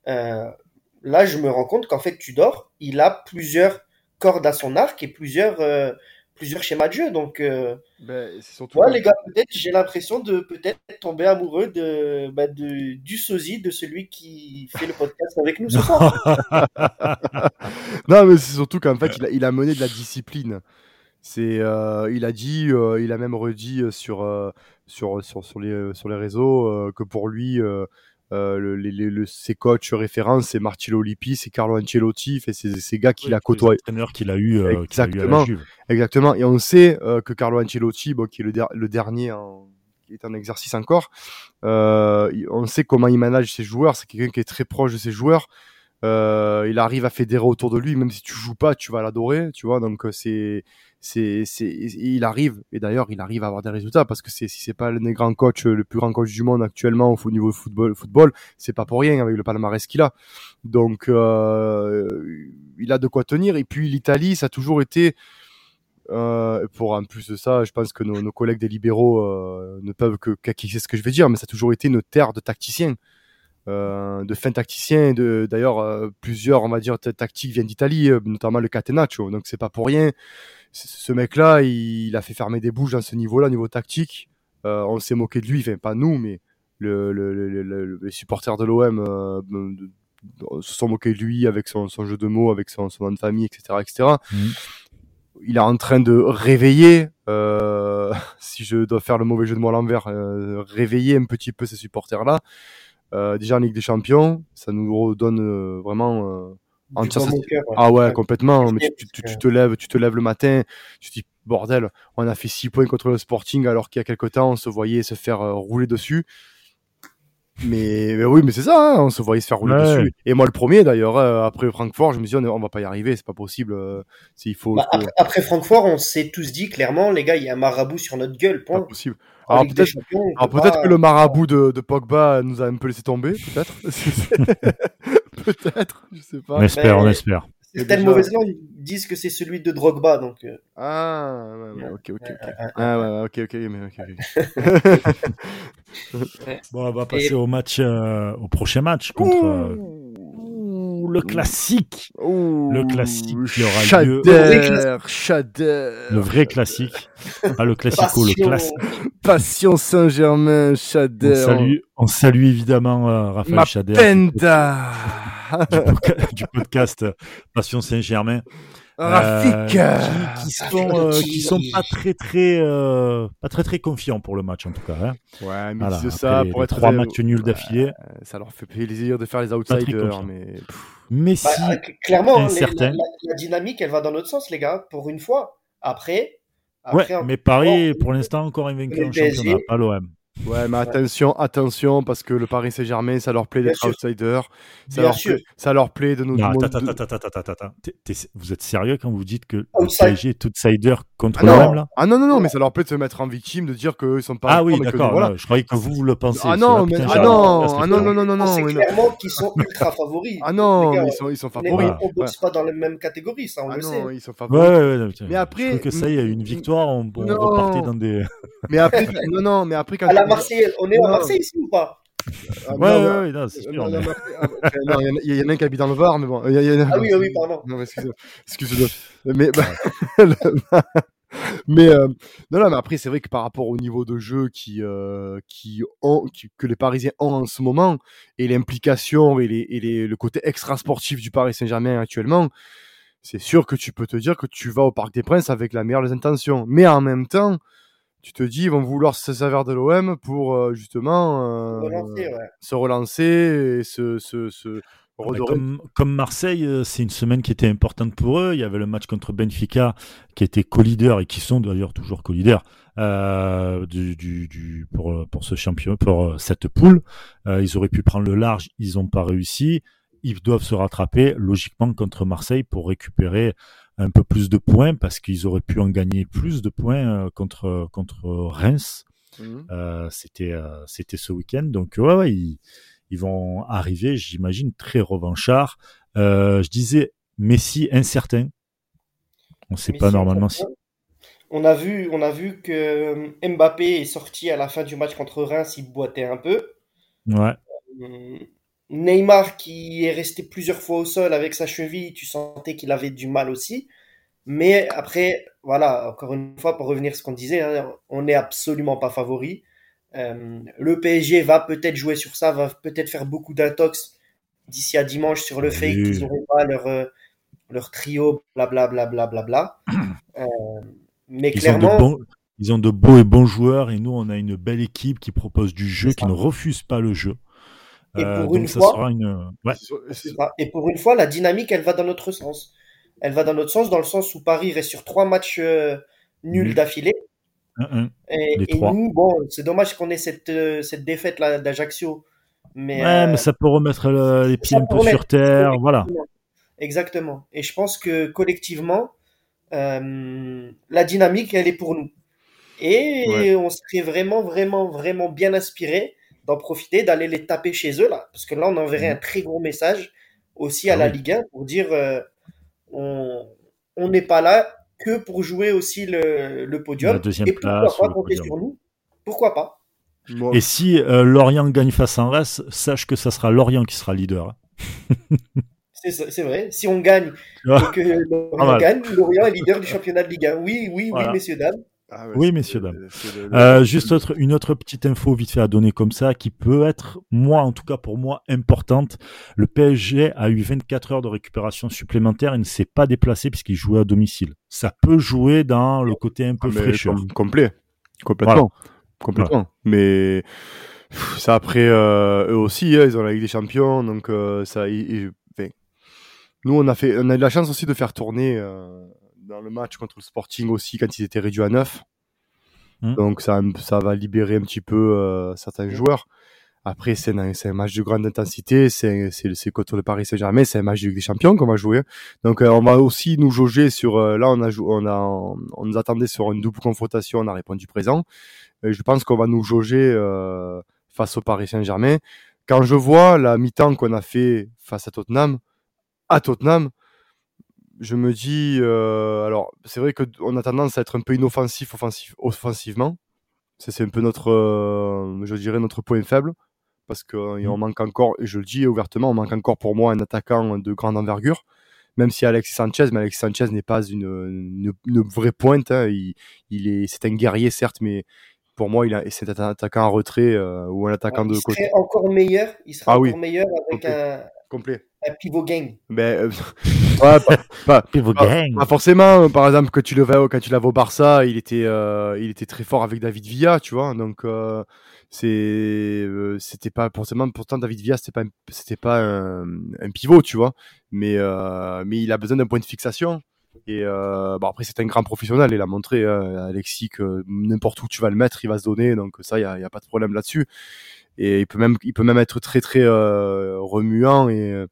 Euh, là, je me rends compte qu'en fait, Tudor, il a plusieurs cordes à son arc et plusieurs, euh, plusieurs schémas de jeu. Donc, euh, Ben, surtout. ouais, les gars, peut-être, j'ai l'impression de peut-être tomber amoureux de, bah, de, du sosie de celui qui fait le podcast avec nous ce soir. non, mais c'est surtout qu'en fait, il a, il a mené de la discipline. C'est, euh, il a dit, euh, il a même redit euh, sur, sur, sur, sur, les, sur les réseaux que pour lui, euh, le, les- le- ses coachs référents, c'est Marcello Lippi, c'est Carlo Ancelotti, fait c'est ces gars qu'il a côtoyé. L'entraîneur qu'il a eu, euh, qu'il a eu à Exactement. la. Exactement. Et on sait euh, que Carlo Ancelotti, bon, qui est le, der- le dernier, en- qui est en exercice encore, euh, on sait comment il manage ses joueurs. C'est quelqu'un qui est très proche de ses joueurs. Euh, il arrive à fédérer autour de lui, même si tu joues pas, tu vas l'adorer, tu vois. Donc euh, c'est, c'est, c'est, il arrive. Et d'ailleurs, il arrive à avoir des résultats parce que c'est, si c'est pas le grand coach, le plus grand coach du monde actuellement au niveau football, football, c'est pas pour rien avec le palmarès qu'il a. Donc euh, il a de quoi tenir. Et puis l'Italie, ça a toujours été euh, pour en plus de ça, je pense que nos, nos collègues des libéraux euh, ne peuvent que qu'acquiescer ce que je vais dire, mais ça a toujours été une terre de tacticiens. Euh, de fins tacticiens. De, d'ailleurs, euh, plusieurs, on va dire, tactiques viennent d'Italie, euh, notamment le catenaccio. Donc, c'est pas pour rien. Ce mec-là, il, a fait fermer des bouches à ce niveau-là, niveau tactique. on s'est moqué de lui, enfin, pas nous, mais le, le, le, les supporters de l'OM se sont moqués de lui avec son, son, jeu de mots, avec son, son nom de famille, etc. etc. Mmh. Il est en train de réveiller, euh, si je dois faire le mauvais jeu de mots à l'envers, euh, réveiller un petit peu ces supporters-là. Euh, déjà en Ligue des Champions, ça nous redonne euh, vraiment en Ah ouais, complètement. Mais tu, tu, tu, te lèves, tu te lèves le matin, tu te dis bordel, on a fait 6 points contre le Sporting alors qu'il y a quelques temps on se voyait se faire rouler dessus. Mais, oui, mais c'est ça, hein, on se voyait se faire rouler dessus. Et moi, le premier, d'ailleurs, euh, après Francfort, je me suis dit, on, va pas y arriver, c'est pas possible. Euh, s'il faut, bah, Après, Francfort, on s'est tous dit clairement, les gars, il y a un marabout sur notre gueule. Point. Pas possible. Alors peut-être, peut-être que le marabout de, de, Pogba nous a un peu laissé tomber, peut-être. peut-être, je sais pas. On espère, on espère. Certaines déjà... mauvaises langues disent que c'est celui de Drogba, donc. Euh. Ah, ouais, ouais, ok, ok, ok. Ah, ouais, ok, ok, mais ok, ok. bon, on va passer Et... au match, euh, au prochain match contre. Le classique. Ouh, le classique qui aura Chader, lieu. Chader. Le vrai classique. Pas le classico, le classique. Passion Saint-Germain, Chader. On salue, on salue évidemment euh, Raphaël Chader. Penda. Du, du podcast Passion Saint-Germain. Rafik euh, qui, qui, sont euh, qui sont pas très très euh, pas très très confiants pour le match en tout cas. Hein. Ouais, mais voilà, ça les, pour les être trois matchs nuls d'affilée. Ça leur fait plaisir de faire les outsiders, mais mais si bah, clairement les, la, la, la, dynamique elle va dans notre sens les gars pour une fois. Après, après ouais, mais Paris pour l'instant encore invaincu en championnat, pas l'OM. Ouais, mais attention, attention, parce que le Paris Saint-Germain, ça leur plaît d'être outsider. Ça leur, plaît, ça leur plaît de nous. Non, attends, attends, attends, attends, attends. Vous êtes sérieux quand vous dites que le PSG est outsider contre ah l'OM là? Ah non, non, non, mais ça leur plaît de se mettre en victime, de dire qu'ils sont pas. Ah oui, d'accord. Voilà. Je croyais que vous, vous le pensez. Ah non, mais, ah non, ah non, non, non, non, non. C'est clairement qu'ils sont ultra favoris. Ah non, ils sont, ils sont favoris. On boxe pas dans la même catégorie, ça, on le sait. ils sont favoris. Mais après. que ça y est, une victoire, on repartait dans des. Mais après, non, non, mais après quand. Marseille, on est à Marseille ici ou pas? Ah, ouais, non, ouais, ouais, non, c'est sûr. Non, non, non, il y, en a un qui habite dans le Var, mais bon. Y a, y a... Ah oui, oui, pardon. Non, excusez-moi. Excusez mais, bah, mais euh, non, non, mais après, c'est vrai que par rapport au niveau de jeu qui, euh, qui ont, qui, que les Parisiens ont en ce moment, et l'implication et, les, et les, le côté extra-sportif du Paris Saint-Germain actuellement, c'est sûr que tu peux te dire que tu vas au Parc des Princes avec la meilleure des intentions. Mais en même temps, tu te dis, ils vont vouloir se servir de l'OM pour euh, justement euh, relancer, ouais. se relancer et se, se, se redorer. Comme, comme, Marseille, euh, c'est une semaine qui était importante pour eux. Il y avait le match contre Benfica qui était co-leader et qui sont d'ailleurs toujours co-leader euh, du, du, du, pour, pour ce champion, pour cette poule. Euh, ils auraient pu prendre le large, ils n'ont pas réussi. Ils doivent se rattraper logiquement contre Marseille pour récupérer un peu plus de points parce qu'ils auraient pu en gagner plus de points euh, contre contre Reims. Mmh. Euh, c'était euh, c'était ce week-end. Donc ouais, ouais ils, ils vont arriver, j'imagine, très revanchards. Euh, je disais Messi incertain. On ne sait pas normalement si. On a vu, on a vu que Mbappé est sorti à la fin du match contre Reims, il boitait un peu. Ouais. Neymar qui est resté plusieurs fois au sol avec sa cheville, tu sentais qu'il avait du mal aussi. Mais après, voilà, encore une fois, pour revenir à ce qu'on disait, hein, on n'est absolument pas favori. Euh, le PSG va peut-être jouer sur ça, va peut-être faire beaucoup d'intox d'ici à dimanche sur le fait qu'ils n'auront pas leur, euh, leur trio, blablabla. Bla, bla, bla, euh, mais ils clairement. Ont bons, ils ont de beaux et bons joueurs et nous, on a une belle équipe qui propose du jeu, qui ne refuse pas le jeu. Et pour, donc une ça fois, sera une... ouais. et pour une fois, la dynamique, elle va dans notre sens. Elle va dans notre sens, dans le sens où Paris reste sur trois matchs euh, nuls d'affilée. Et, et nous, bon, c'est dommage qu'on ait cette, euh, cette défaite là d'Ajaccio. Mais, ouais, euh, mais ça peut remettre le, les pieds un peu sur terre, voilà. Exactement. Et je pense que collectivement, euh, la dynamique, elle est pour nous. Et ouais. on serait vraiment, vraiment, vraiment bien inspiré d'en profiter, d'aller les taper chez eux là, parce que là, on enverrait mmh. un très gros message aussi à ah la oui. Ligue 1 pour dire euh, on n'est pas là que pour jouer aussi le, le podium. La deuxième et pourquoi place, pas compter sur nous? Pourquoi pas? Et si euh, Lorient gagne face à Reims, sache que ça sera Lorient qui sera leader. C'est ça- c'est vrai. Si on gagne et que Lorient gagne, Lorient est leader du championnat de Ligue 1. Oui, oui, Voilà. oui, messieurs, dames. Ah ouais, Oui, messieurs, dames. c'est le- le- Euh, juste autre, une autre petite info vite fait à donner comme ça, qui peut être, moi en tout cas pour moi, importante. Le PSG a eu 24 heures de récupération supplémentaire et ne s'est pas déplacé puisqu'il jouait à domicile. Ça peut jouer dans le côté un peu Ah, fraîcheur. com- complet. Complètement. Complètement. Mais ça après, euh, eux aussi, hein, ils ont la Ligue des Champions, donc euh, ça. ils- ils- nous, on a fait, on a eu la chance aussi de faire tourner euh, dans le match contre le Sporting aussi quand ils étaient réduits à 9. Hmm. Donc ça, ça va libérer un petit peu euh, certains joueurs. Après, c'est un, c'est un match de grande intensité, c'est contre le Paris Saint-Germain, c'est un match de des Champions qu'on va jouer. Donc euh, on va aussi nous jauger sur euh, là on a on a on nous attendait sur une double confrontation, on a répondu présent. Et je pense qu'on va nous jauger euh, face au Paris Saint-Germain. Quand je vois la mi-temps qu'on a fait face à Tottenham, à Tottenham, je me dis euh, alors c'est vrai que on a tendance à être un peu inoffensif offensif, offensivement. C'est un peu notre euh, je dirais notre point faible parce qu'on Mm. manque encore et je le dis ouvertement, on manque encore pour moi un attaquant de grande envergure même si Alexis Sanchez, mais Alexis Sanchez n'est pas une, une, une vraie pointe. hein. Il, il est, c'est un guerrier certes, mais pour moi, il a, c'est un attaquant en retrait euh, ou un attaquant il de côté serait encore meilleur. Il serait Ah encore oui. meilleur avec Ok. un, complet. Un pivot gang. Mais euh, ouais, pas, pas, Pivot pas- gang. pas forcément. euh, Par exemple, tu le quand tu l'avais au Barça, il était, euh, il était très fort avec David Villa, tu vois. Donc euh, c'est, euh, c'était pas forcément. Pourtant, David Villa, c'était pas, c'était pas un, un pivot, tu vois. Mais euh, mais il a besoin d'un point de fixation. Et euh, bon après c'est un grand professionnel, il a montré euh, Alexis que n'importe où tu vas le mettre, il va se donner, donc ça il y a, a pas de problème là-dessus. Et il peut même il peut même être très très euh, remuant et euh,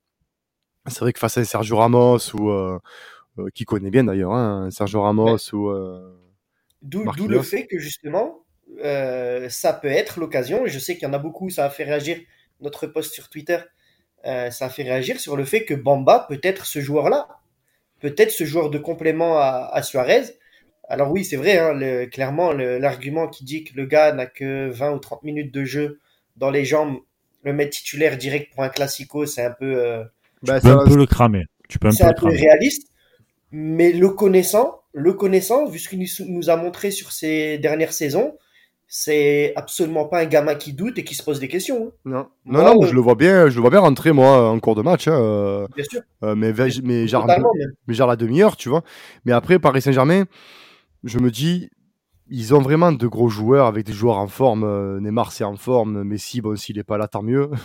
c'est vrai que face à Sergio Ramos ou euh, euh, qui connaît bien d'ailleurs, hein, Sergio Ramos ou euh, D'où le fait que justement, euh, ça peut être l'occasion, et je sais qu'il y en a beaucoup, ça a fait réagir notre post sur Twitter, euh, ça a fait réagir sur le fait que Bamba peut être ce joueur-là, peut-être ce joueur de complément à, à Suarez. Alors oui, c'est vrai, hein, le- clairement, le- l'argument qui dit que le gars n'a que 20 ou 30 minutes de jeu dans les jambes, le mettre titulaire direct pour un classico, c'est un peu... bah, Tu peux ça- un peu le cramer. Tu peux un c'est peu un le peu réaliste, mais le connaissant, le connaissant, vu ce qu'il nous- a montré sur ces dernières saisons, c'est absolument pas un gamin qui doute et qui se pose des questions. hein. non, Moi, non, non, euh, je le vois bien, je le vois bien rentrer moi en cours de match, hein, euh, Bien sûr, euh, mais mais genre mais genre la demi-heure, tu vois. Mais après, Paris Saint-Germain, je me dis, ils ont vraiment de gros joueurs avec des joueurs en forme. Euh, Neymar, c'est en forme. Messi, bon, s'il est pas là, tant mieux.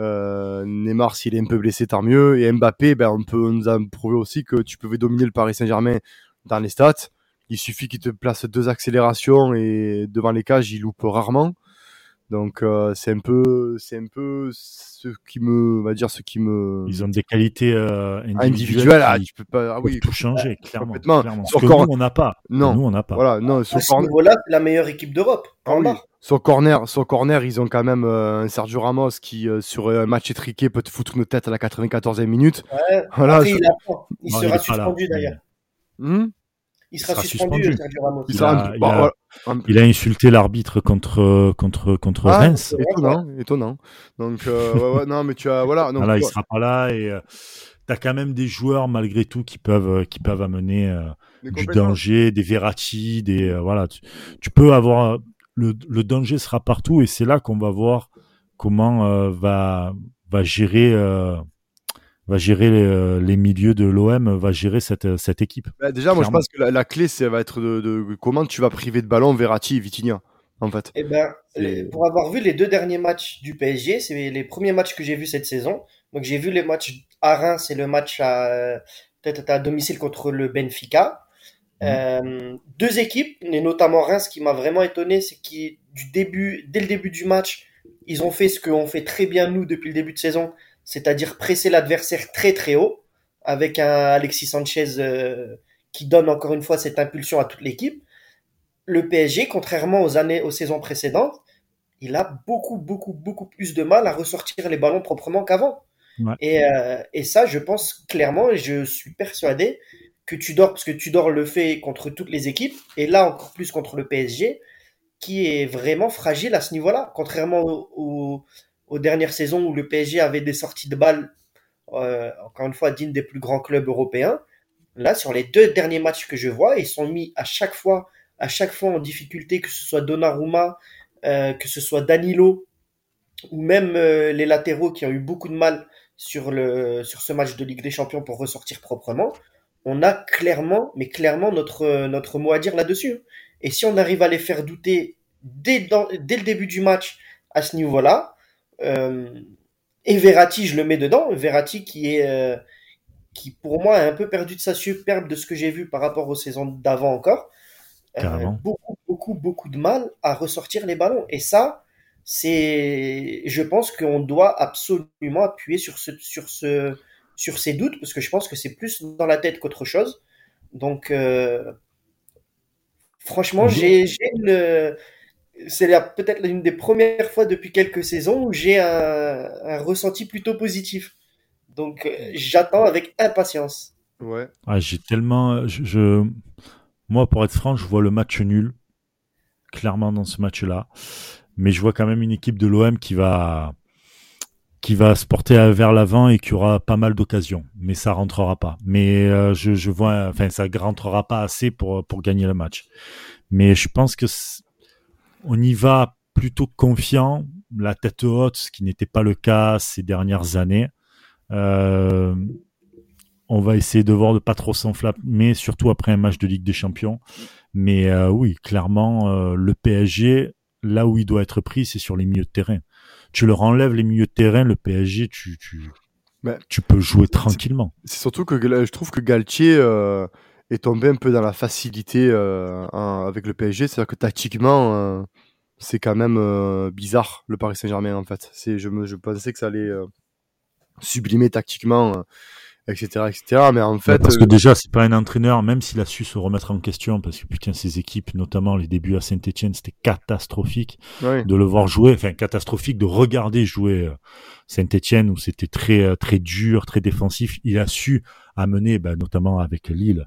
Euh, Neymar, s'il est un peu blessé, tant mieux. Et Mbappé, ben, on, peut, on nous a prouvé aussi que tu pouvais dominer le Paris Saint-Germain dans les stats. Il suffit qu'il te place deux accélérations et devant les cages, il loupe rarement. Donc euh, c'est un peu, c'est un peu ce qui me, va dire ce qui me Ils ont des qualités euh, individuelles. individuel. Ah, tu peux pas. Ah oui, tout changer, clairement. complètement. clairement. Sur Ce que cor- nous, on n'a pas. Non. Nous, on n'a pas. Voilà, non, sur À ce corner, niveau-là, c'est la meilleure équipe d'Europe. Ah en oui. bas. sur corner, sur corner, ils ont quand même euh, un Sergio Ramos qui, euh, sur un match étriqué, peut te foutre une tête à la 94e minute. Ouais. Voilà, Après, je- il, apprend. il Non, sera il suspendu d'ailleurs. Hmm? Il sera, sera suspendu, suspendu. Sergio Ramos. Il Il sera a- un- il bah, a-. Il a insulté l'arbitre contre contre contre Ah, Reims. étonnant, étonnant. Donc, euh, ouais, ouais, non, mais tu as, voilà. Donc, Voilà, il sera pas là et euh, t'as quand même des joueurs malgré tout qui peuvent euh, qui peuvent amener euh, du danger, des Verratti, des euh, voilà. Tu, tu peux avoir le, le danger sera partout et c'est là qu'on va voir comment euh, va va gérer euh, va gérer les, les milieux de l'OM, va gérer cette cette équipe. Bah, déjà, moi, je pense que la, la clé, ça va être de, de comment tu vas priver de ballon Verratti et Vitinha, en fait. Eh ben, les- pour avoir vu les deux derniers matchs du PSG, c'est les premiers matchs que j'ai vus cette saison. Donc j'ai vu les matchs à Reims, c'est le match à peut-être à domicile contre le Benfica. Mhm. Euh, deux équipes, et notamment Reims, qui m'a vraiment étonné, c'est que du début, dès le début du match, ils ont fait ce qu'on fait très bien nous depuis le début de saison, c'est-à-dire presser l'adversaire très très haut, avec un Alexis Sanchez euh, qui donne encore une fois cette impulsion à toute l'équipe. Le PSG, contrairement aux années, aux saisons précédentes, il a beaucoup, beaucoup, beaucoup plus de mal à ressortir les ballons proprement qu'avant. Ouais. Et, euh, et ça, je pense clairement, et je suis persuadé que tu dors, parce que tu dors le fait contre toutes les équipes, et là encore plus contre le PSG, qui est vraiment fragile à ce niveau-là, contrairement aux, dernières saisons où le PSG avait des sorties de balles, euh, encore une fois, dignes des plus grands clubs européens. Là, sur les deux derniers matchs que je vois, ils sont mis à chaque fois, à chaque fois en difficulté, que ce soit Donnarumma, euh, que ce soit Danilo, ou même euh, les latéraux qui ont eu beaucoup de mal sur, le, sur ce match de Ligue des Champions pour ressortir proprement. On a clairement, mais clairement, notre, notre mot à dire là-dessus. Et si on arrive à les faire douter dès, dès le début du match à ce niveau-là, et Verratti, je le mets dedans, Verratti qui est euh, qui pour moi a un peu perdu de sa superbe de ce que j'ai vu par rapport aux saisons d'avant encore. Euh, beaucoup, beaucoup, beaucoup de mal à ressortir les ballons. Et ça, c'est, je pense qu'on doit absolument appuyer sur ce, sur ce, sur ces doutes parce que je pense que c'est plus dans la tête qu'autre chose. Donc, euh, franchement, j'ai, une, c'est peut-être l'une des premières fois depuis quelques saisons où j'ai un, ressenti plutôt positif. Donc, euh, j'attends avec impatience. Ouais. Ah, j'ai tellement, je, moi, pour être franc, je vois le match nul, clairement dans ce match-là, mais je vois quand même une équipe de l'OM qui va, qui va se porter vers l'avant et qui aura pas mal d'occasions, mais ça rentrera pas. Mais euh, je, je, vois, enfin, ça rentrera pas assez pour pour gagner le match. Mais je pense que on y va plutôt confiant, la tête haute, ce qui n'était pas le cas ces dernières années. Euh, on va essayer de voir de pas trop s'enflammer, surtout après un match de Ligue des Champions. Mais euh, oui, clairement, le PSG, là où il doit être pris, c'est sur les milieux de terrain tu leur enlèves les milieux de terrain, le PSG, tu, tu, tu peux jouer tranquillement. C'est surtout que je trouve que Galtier euh, est tombé un peu dans la facilité euh, avec le PSG. C'est-à-dire que tactiquement, euh, c'est quand même bizarre le Paris Saint-Germain en fait. C'est, je, me, je pensais que ça allait sublimer tactiquement etc., etc. Mais en fait, parce que euh, déjà, c'est pas un entraîneur, même s'il a su se remettre en question, parce que putain, ses équipes, notamment les débuts à Saint-Etienne, c'était catastrophique de le voir jouer, enfin catastrophique de regarder jouer euh, Saint-Etienne où c'était très euh, très dur, très défensif. Il a su amener, bah, notamment avec Lille,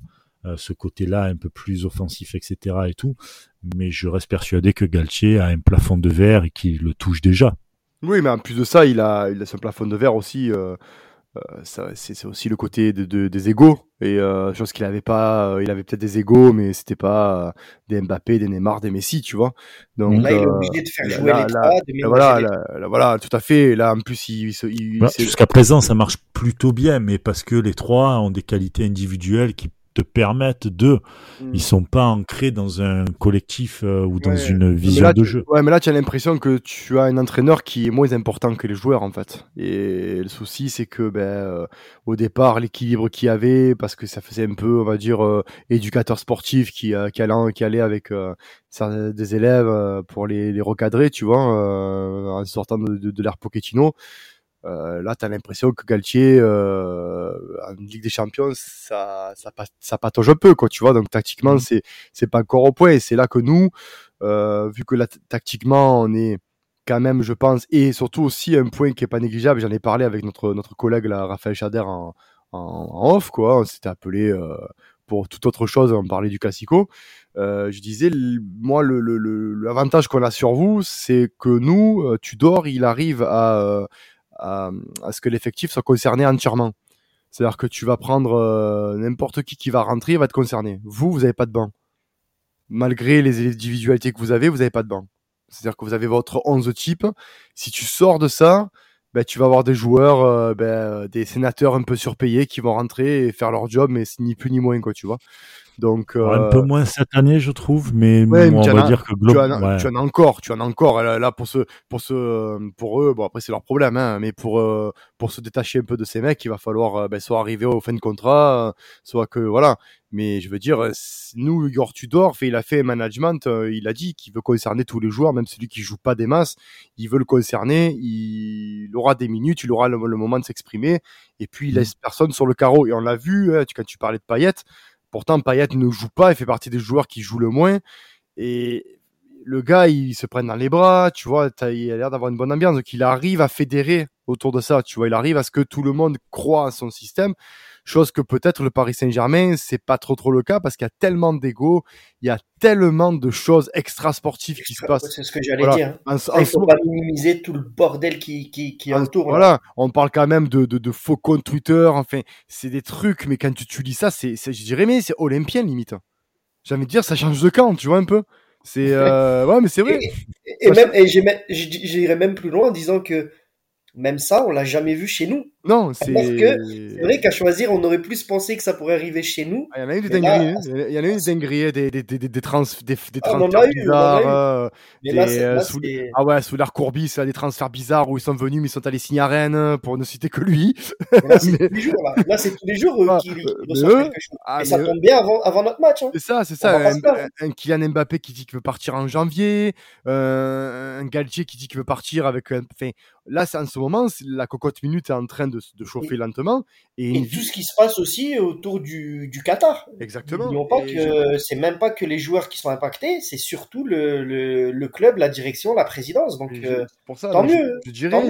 ce côté-là un peu plus offensif, etc. et tout. Mais je reste persuadé que Galtier a un plafond de verre et qu'il le touche déjà. Oui, mais en plus de ça, il a, il a son plafond de verre aussi. Euh euh, c'est aussi le côté de, des égaux et euh, chose qu'il avait pas euh, il avait peut-être des égaux mais c'était pas des Mbappé des Neymar des Messi tu vois donc là il est obligé de faire jouer les trois voilà voilà tout à fait là en plus il, jusqu'à présent ça marche plutôt bien mais parce que les trois ont des qualités individuelles qui te permettent de. Hmm. Ils sont pas ancrés dans un collectif euh, ou dans une vision de jeu. Ouais, mais là, tu as l'impression que tu as un entraîneur qui est moins important que les joueurs, en fait. Et le souci, c'est que, ben, euh, au départ, l'équilibre qu'il y avait, parce que ça faisait un peu, on va dire, euh, éducateur sportif qui, qui, allait, qui allait avec des élèves pour les, les recadrer, tu vois, en sortant de, de, de l'ère Pochettino. Euh, là, tu as l'impression que Galtier, euh, en Ligue des Champions, ça, ça, ça patauge un peu, quoi, tu vois. Donc, tactiquement, mmh. c'est, c'est pas encore au point. Et c'est là que nous, euh, vu que là, tactiquement, on est quand même, je pense, et surtout aussi un point qui est pas négligeable, j'en ai parlé avec notre, notre collègue, là, Raphaël Chader, en, en, off, quoi. On s'était appelé pour toute autre chose, on parlait du Classico. Euh, je disais, moi, l'avantage le, le, qu'on a sur vous, c'est que nous, euh, Tudor, il arrive à, euh, à, ce que l'effectif soit concerné entièrement. C'est-à-dire que tu vas prendre euh, n'importe qui qui va rentrer, il va être concerné. Vous, vous n'avez pas de banc. Malgré les individualités que vous avez, vous n'avez pas de banc. C'est-à-dire que vous avez votre 11 type. Si tu sors de ça, ben, tu vas avoir des joueurs, euh, ben, des sénateurs un peu surpayés qui vont rentrer et faire leur job, mais ni plus ni moins, quoi, tu vois. Donc, un peu euh, moins cette année, je trouve, mais, on va dire que tu, en, tu en as encore, tu en as encore. Là, pour ce, pour ce, pour eux, bon après c'est leur problème, hein, mais pour euh, pour se détacher un peu de ces mecs, il va falloir euh, ben, soit arriver au fin de contrat, soit que voilà. Mais je veux dire, nous, Igor Tudor, fait, il a fait un management, il a dit qu'il veut concerner tous les joueurs, même celui qui joue pas des masses, il veut le concerner, il, aura des minutes, il aura le, moment de s'exprimer, et puis il mmh. laisse personne sur le carreau. Et on l'a vu, hein, quand tu parlais de Payet, Pourtant, Payet ne joue pas, il fait partie des joueurs qui jouent le moins. Et le gars, il se prend dans les bras, tu vois, il a l'air d'avoir une bonne ambiance. Donc, il arrive à fédérer autour de ça. Tu vois, il arrive à ce que tout le monde croit à son système. Chose que peut-être le Paris Saint-Germain, c'est pas trop trop le cas parce qu'il y a tellement d'ego, il y a tellement de choses extra sportives qui se passent. C'est ce que j'allais dire. Hein. il faut pas minimiser tout le bordel qui qui, qui entoure. Voilà, on parle quand même de, de, de faux comptes Twitter. Enfin, c'est des trucs, mais quand tu, tu lis ça, c'est, je dirais mais c'est olympien limite. J'ai envie de dire, ça change de camp, tu vois un peu. C'est euh... ouais, mais c'est vrai. Et, et même, et j'irais même plus loin en disant que même ça, on l'a jamais vu chez nous. Non, c'est. Parce que c'est vrai qu'à choisir, on aurait plus pensé que ça pourrait arriver chez nous. Ah, il y en a eu des dingueries. Hein. Il y en a eu des dingueries, des, des, des, des, trans, des, des transferts bizarres. Euh, ah ouais, sous l'air Courbis, des transferts bizarres où ils sont venus, mais ils sont allés signer à Rennes, pour ne citer que lui. Là, c'est tous les jours. Là, c'est tous les jours euh, quelque chose. Et ça tombe bien avant, notre match. Hein. C'est ça, c'est ça. Un, Kylian Mbappé qui dit qu'il veut partir en janvier, euh, un Galtier qui dit qu'il veut partir avec. Enfin, là, en ce moment, la cocotte minute est en train de, de chauffer lentement. Et, tout ce qui se passe aussi autour du, du Qatar. Exactement. N'oublions pas que c'est même pas que les joueurs qui sont impactés, c'est surtout le, le, le, club, la direction, la présidence. Donc, euh, pour ça, tant, mieux, je, dirais,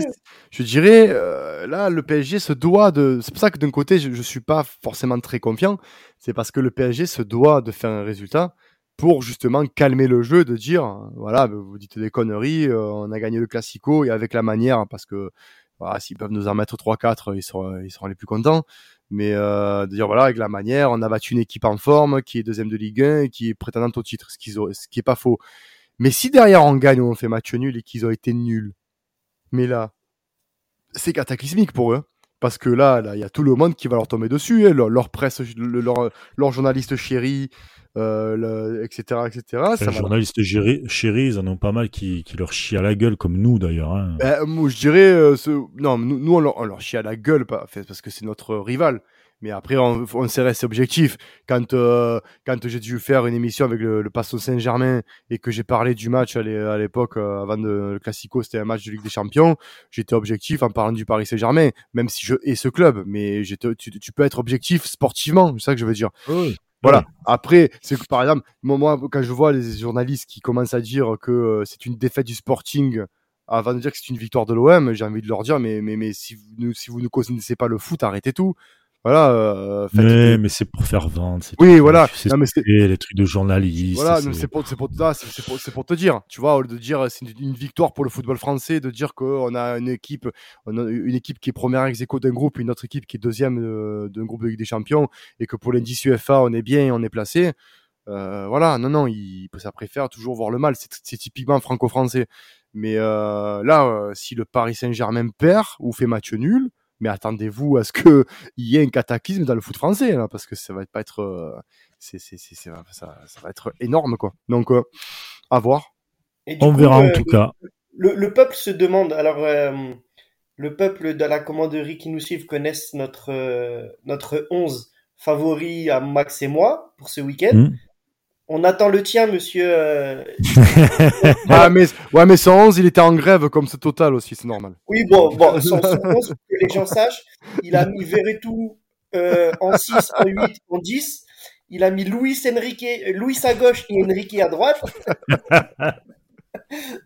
je dirais, euh, là, le PSG se doit de. C'est pour ça que d'un côté, je, je suis pas forcément très confiant. C'est parce que le PSG se doit de faire un résultat pour justement calmer le jeu, de dire voilà, vous dites des conneries, euh, on a gagné le classico et avec la manière, parce que voilà, s'ils peuvent nous en mettre 3-4, ils seront, ils seront les plus contents. Mais euh, de dire voilà, avec la manière, on a battu une équipe en forme qui est deuxième de Ligue 1 et qui est prétendante au titre, ce qui, ce qui est pas faux. Mais si derrière on gagne ou on fait match nul et qu'ils ont été nuls, mais là, c'est cataclysmique pour eux. Parce que là, là, il y a tout le monde qui va leur tomber dessus, hein, leur, presse, leur, leur journaliste chéri, euh, etc., etc. Les journalistes chéris, ils en ont pas mal qui, qui leur chient à la gueule, comme nous d'ailleurs. Hein. Ben, moi, je dirais, euh, ce... non, nous, nous on, leur, on, leur, chie à la gueule, pas, parce que c'est notre rival. Mais après, on, on s'est resté objectif. Quand, euh, quand j'ai dû faire une émission avec le, le Passo Saint-Germain et que j'ai parlé du match à l'époque, euh, avant de, le Classico, c'était un match de Ligue des Champions, j'étais objectif en parlant du Paris Saint-Germain, même si je hais ce club. Mais tu, tu peux être objectif sportivement, c'est ça que je veux dire. Oui. Voilà. Après, c'est que par exemple, moi, quand je vois les journalistes qui commencent à dire que euh, c'est une défaite du Sporting avant de dire que c'est une victoire de l'OM, j'ai envie de leur dire, mais, mais, mais si vous, si vous ne connaissez pas le foot, arrêtez tout. Voilà. Euh, mais, mais c'est pour faire vendre. Oui, voilà. C'est les trucs de journalistes. Voilà, c'est pour, pour, pour, pour, te dire. Tu vois, de dire c'est une victoire pour le football français, de dire qu'on a une équipe, on a une équipe qui est première ex d'un groupe, une autre équipe qui est deuxième euh, d'un groupe de Ligue des Champions, et que pour l'indice UFA, on est bien, on est placé. Euh, voilà, non, non, il, ça préfère toujours voir le mal. C'est typiquement franco-français. Mais euh, là, euh, si le Paris Saint-Germain perd ou fait match nul, mais attendez-vous à ce qu'il y ait un cataclysme dans le foot français, là, parce que ça va pas être, euh, c'est, c'est, c'est, ça, ça, va être énorme, quoi. Donc, euh, à voir. On verra en tout cas. Le, le, peuple se demande, alors, euh, le peuple de la commanderie qui nous suivent connaissent notre, notre 11 favori à Max et moi pour ce week-end. Hmm. On attend le tien, monsieur. Euh... ah, mais, ouais, mais 111, il était en grève comme ce total aussi, c'est normal. Oui, bon, bon 111, pour que les gens sachent, il a mis Verretou euh, en 6, en 8, en 10. Il a mis Luis Enrique, Luis à gauche et Enrique à droite.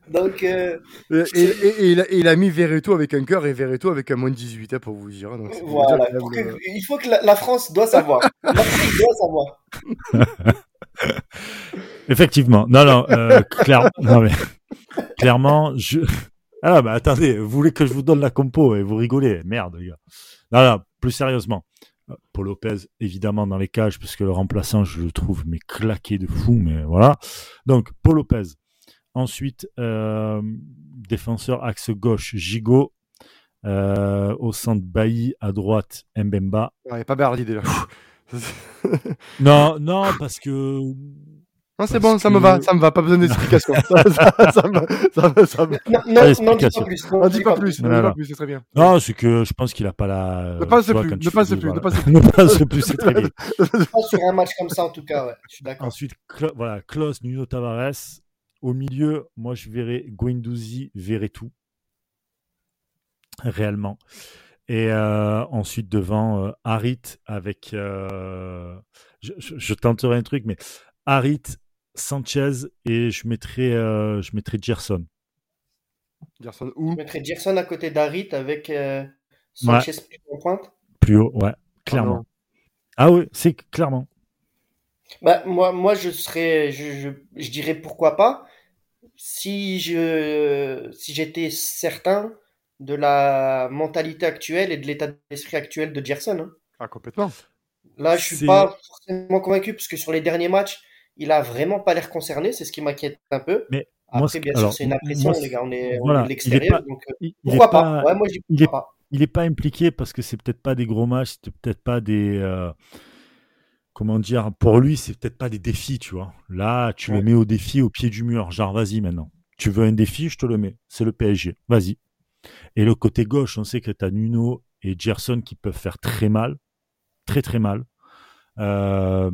Donc, euh, et, et, et, il a, il a, mis Verretou avec un cœur et Verretou avec un moins de 18, hein, pour vous dire. Donc voilà. que, il faut que la, la France doit savoir. La France doit savoir. Effectivement. Non, non, euh, clairement, non, mais, clairement, je. Ah, bah attendez, vous voulez que je vous donne la compo et vous rigolez. Merde, les gars. Non, non, plus sérieusement. Paul Lopez, évidemment, dans les cages, parce que le remplaçant, je le trouve mais claqué de fou, mais voilà. Donc, Paul Lopez. Ensuite, euh, défenseur axe gauche, Gigot. Euh, au centre, Bailly. À droite, Mbemba. Il n'y a pas déjà. non, non, parce que. Non, c'est bon, ça me va, ça me va, pas besoin d'explication. ça, ça, ça, me, ça, me... Non, non, dis pas plus. Non, dis pas plus, non, dis pas plus, c'est très bien. Non, c'est que je pense qu'il a pas la. Ne passe plus, ne passe plus, ne passe plus. Ne passe plus, c'est très bien. sur un match comme ça, en tout cas, ouais, je suis d'accord. Ensuite, voilà, Klaus, Nuno Tavares. Au milieu, moi, je verrais Guendouzi, tout Réellement. Et euh, ensuite devant euh, Harit avec. Euh, je, je, tenterai un truc, mais Harit, Sanchez et je mettrai, je mettrai Gerson. Gerson où? Je mettrais Gerson à côté d'Arit avec euh, Sanchez en pointe. Plus haut, ouais, clairement. Ah, oui, c'est clairement. Bah, moi, moi, je serais, je, je, je dirais pourquoi pas si je, si j'étais certain de la mentalité actuelle et de l'état d'esprit actuel de Gerson. hein. Ah, complètement. Là, je suis pas forcément convaincu parce que sur les derniers matchs, il a vraiment pas l'air concerné. C'est ce qui m'inquiète un peu. Mais Après, moi, bien alors, sûr, c'est une impression, les gars. On est, on voilà, est de l'extérieur. donc, Il, pourquoi pas, Ouais, moi, je il est- pourquoi pas. il est pas impliqué parce que c'est peut-être pas des gros matchs, c'est peut-être pas des euh, comment dire pour lui, c'est peut-être pas des défis, tu vois. Là, tu Ouais. le mets au défi au pied du mur, genre vas-y maintenant. Tu veux un défi, je te le mets. C'est le PSG. Vas-y. Et le côté gauche, on sait que tu as Nuno et Gerson qui peuvent faire très mal, très très mal. Euh,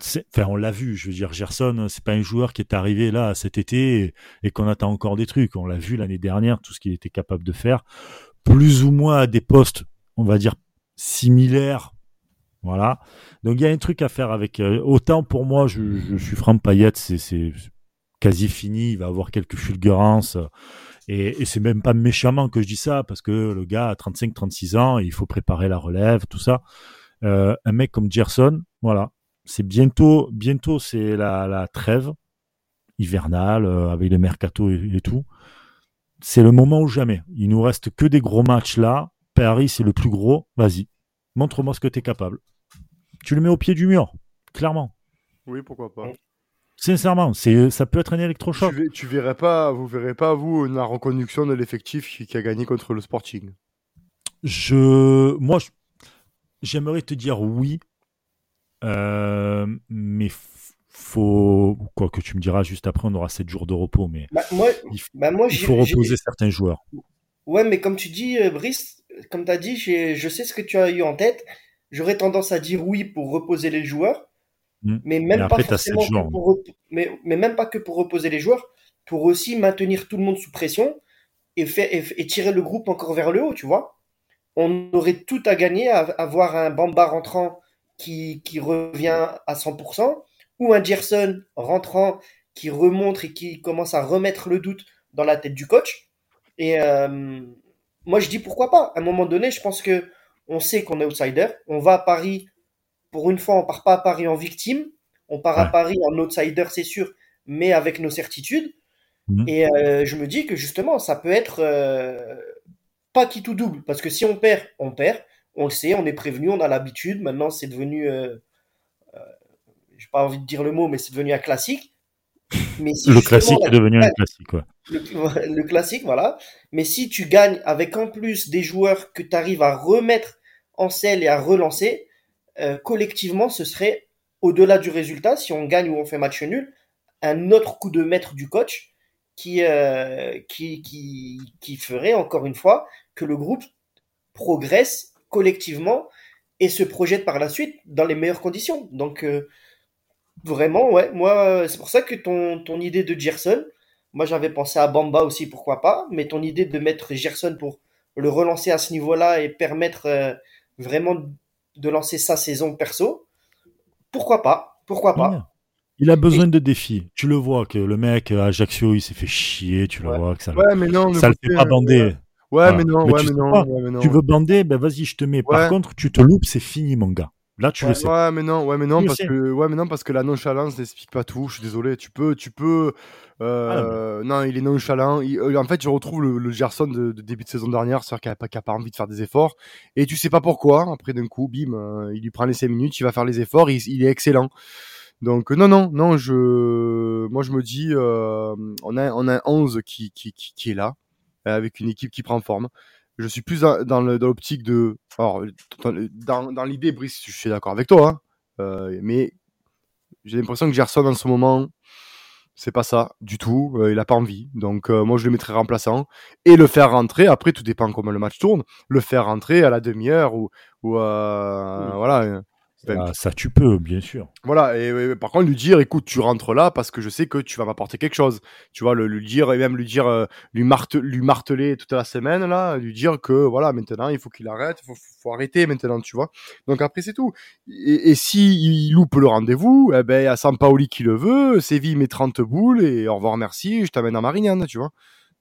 Enfin, on l'a vu, je veux dire, Gerson, c'est pas un joueur qui est arrivé là cet été et, qu'on attend encore des trucs. On l'a vu l'année dernière, tout ce qu'il était capable de faire, plus ou moins à des postes, on va dire, similaires. Voilà. Donc il y a un truc à faire avec. euh, autant pour moi, je, je suis Franck Payet, c'est c'est quasi fini. Il va avoir quelques fulgurances. Et, et c'est même pas méchamment que je dis ça, parce que le gars a 35-36 ans, et il faut préparer la relève, tout ça. Euh, un mec comme Gerson, voilà, c'est bientôt, bientôt c'est la, la trêve hivernale euh, avec le mercato et, et tout. C'est le moment ou jamais. Il nous reste que des gros matchs là. Paris, c'est le plus gros. Vas-y, montre-moi ce que tu es capable. Tu le mets au pied du mur, clairement. Oui, pourquoi pas. Sincèrement, c'est, ça peut être un électrochoc. Tu, tu verrais pas, vous verrez pas, vous, la reconduction de l'effectif qui, qui a gagné contre le Sporting. Je, moi, je- j'aimerais te dire oui, euh, mais faut quoi que tu me diras juste après, on aura 7 jours de repos, mais Bah, moi, il, bah, moi, il faut reposer certains joueurs. Ouais, mais comme tu dis, euh, Brice, comme tu as dit, je sais ce que tu as eu en tête. J'aurais tendance à dire oui pour reposer les joueurs, Mm. mais même pas forcément pour mais, mais même pas que pour reposer les joueurs, pour aussi maintenir tout le monde sous pression et, faire, et, et tirer le groupe encore vers le haut, tu vois. On aurait tout à gagner à avoir un Bamba rentrant qui, qui revient à 100%, ou un Gerson rentrant qui remonte et qui commence à remettre le doute dans la tête du coach. Et euh, moi, je dis pourquoi pas. À un moment donné, je pense que on sait qu'on est outsider. On va à Paris. Pour une fois, on part pas à Paris en victime. On part à. Paris en outsider, c'est sûr, mais avec nos certitudes. Mhm. Et euh, je me dis que justement, ça peut être euh, pas qui tout double. Parce que si on perd, on perd. On le sait, on est prévenu, on a l'habitude. Maintenant, c'est devenu, euh, euh, j'ai pas envie de dire le mot, mais c'est devenu un classique. Mais si Le classique la- est devenu un classique, ouais. le, le classique, voilà. Mais si tu gagnes avec en plus des joueurs que tu arrives à remettre en selle et à relancer, euh, collectivement, ce serait au-delà du résultat, si on gagne ou on fait match nul, un autre coup de maître du coach qui, euh, qui, qui, qui ferait, encore une fois, que le groupe progresse collectivement et se projette par la suite dans les meilleures conditions. Donc, euh, vraiment, ouais, moi, c'est pour ça que ton, ton idée de Gerson, moi, j'avais pensé à Bamba aussi, pourquoi pas, mais ton idée de mettre Gerson pour le relancer à ce niveau-là et permettre vraiment de lancer sa saison perso, pourquoi pas, pourquoi pas? Ouais. Il a besoin de défis. Tu le vois que le mec à Ajaccio, il s'est fait chier. Tu le Ouais. vois que ça, Ouais, mais non, ça le fait pas euh, bander. Ouais, Voilà. mais non, Mais tu non, pas, mais non. Tu veux bander, ben vas-y, je te mets. Par contre, tu te loupes, c'est fini, mon gars. Là, tu ouais, le sais. ouais, mais non, ouais, mais non, Tu parce que, ouais, mais non, parce que la nonchalance n'explique pas tout. Je suis désolé. Tu peux, tu peux. euh, non, il est nonchalant. Il- euh, en fait, je retrouve le, le Gerson de, de début de saison dernière, c'est-à-dire qu'il n'a pas, pas envie de faire des efforts. Et tu sais pas pourquoi. Après, d'un coup, bim, euh, il lui prend les 5 minutes, il va faire les efforts, il, il est excellent. Donc, euh, non, non, non, je, moi, je me dis, euh, on a, on a un 11 qui, qui, qui, qui est là, avec une équipe qui prend forme. Je suis plus dans, l'optique de, alors, dans, dans, dans l'idée, Brice, je suis d'accord avec toi, hein, euh, mais j'ai l'impression que Gerson en ce moment, c'est pas ça du tout. euh, il a pas envie. Donc euh, moi je le mettrais remplaçant et le faire rentrer. Après tout dépend comment le match tourne. Le faire rentrer à la demi-heure ou, ou euh, Oui. voilà. Euh, ben, Ah, ça, tu peux, bien sûr. voilà, et, et par contre lui dire, écoute, tu rentres là parce que je sais que tu vas m'apporter quelque chose. Tu vois, le, lui dire et même lui dire, euh, lui, marte, lui marteler toute la semaine là, lui dire que voilà, maintenant il faut qu'il arrête, il faut, faut arrêter maintenant, tu vois. Donc après c'est tout. Et, et si il loupe le rendez-vous, eh ben il y a Sampaoli qui le veut, Séville met 30 boules et au revoir merci, je t'amène à Marignane, tu vois.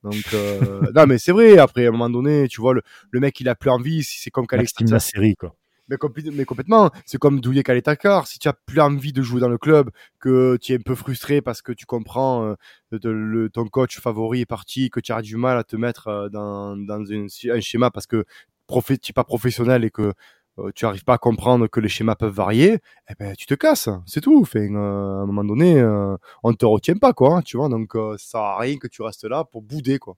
Donc, euh, non, mais c'est vrai. Après, à un moment donné, tu vois, le, le mec, il a plus envie. si C'est comme Maxime la série, quoi. Mais, compl- mais complètement. C'est comme Douillet Kaletakar. Si tu as plus envie de jouer dans le club, que tu es un peu frustré parce que tu comprends euh, de- le, ton coach favori est parti, que tu as du mal à te mettre euh, dans, dans une- un schéma parce que tu n'es pas professionnel et que euh, tu arrives pas à comprendre que les schémas peuvent varier, eh ben, tu te casses. C'est tout. Enfin, euh, à un moment donné, on te retient pas, quoi. hein, tu vois, donc ça sert à rien que tu restes là pour bouder, quoi.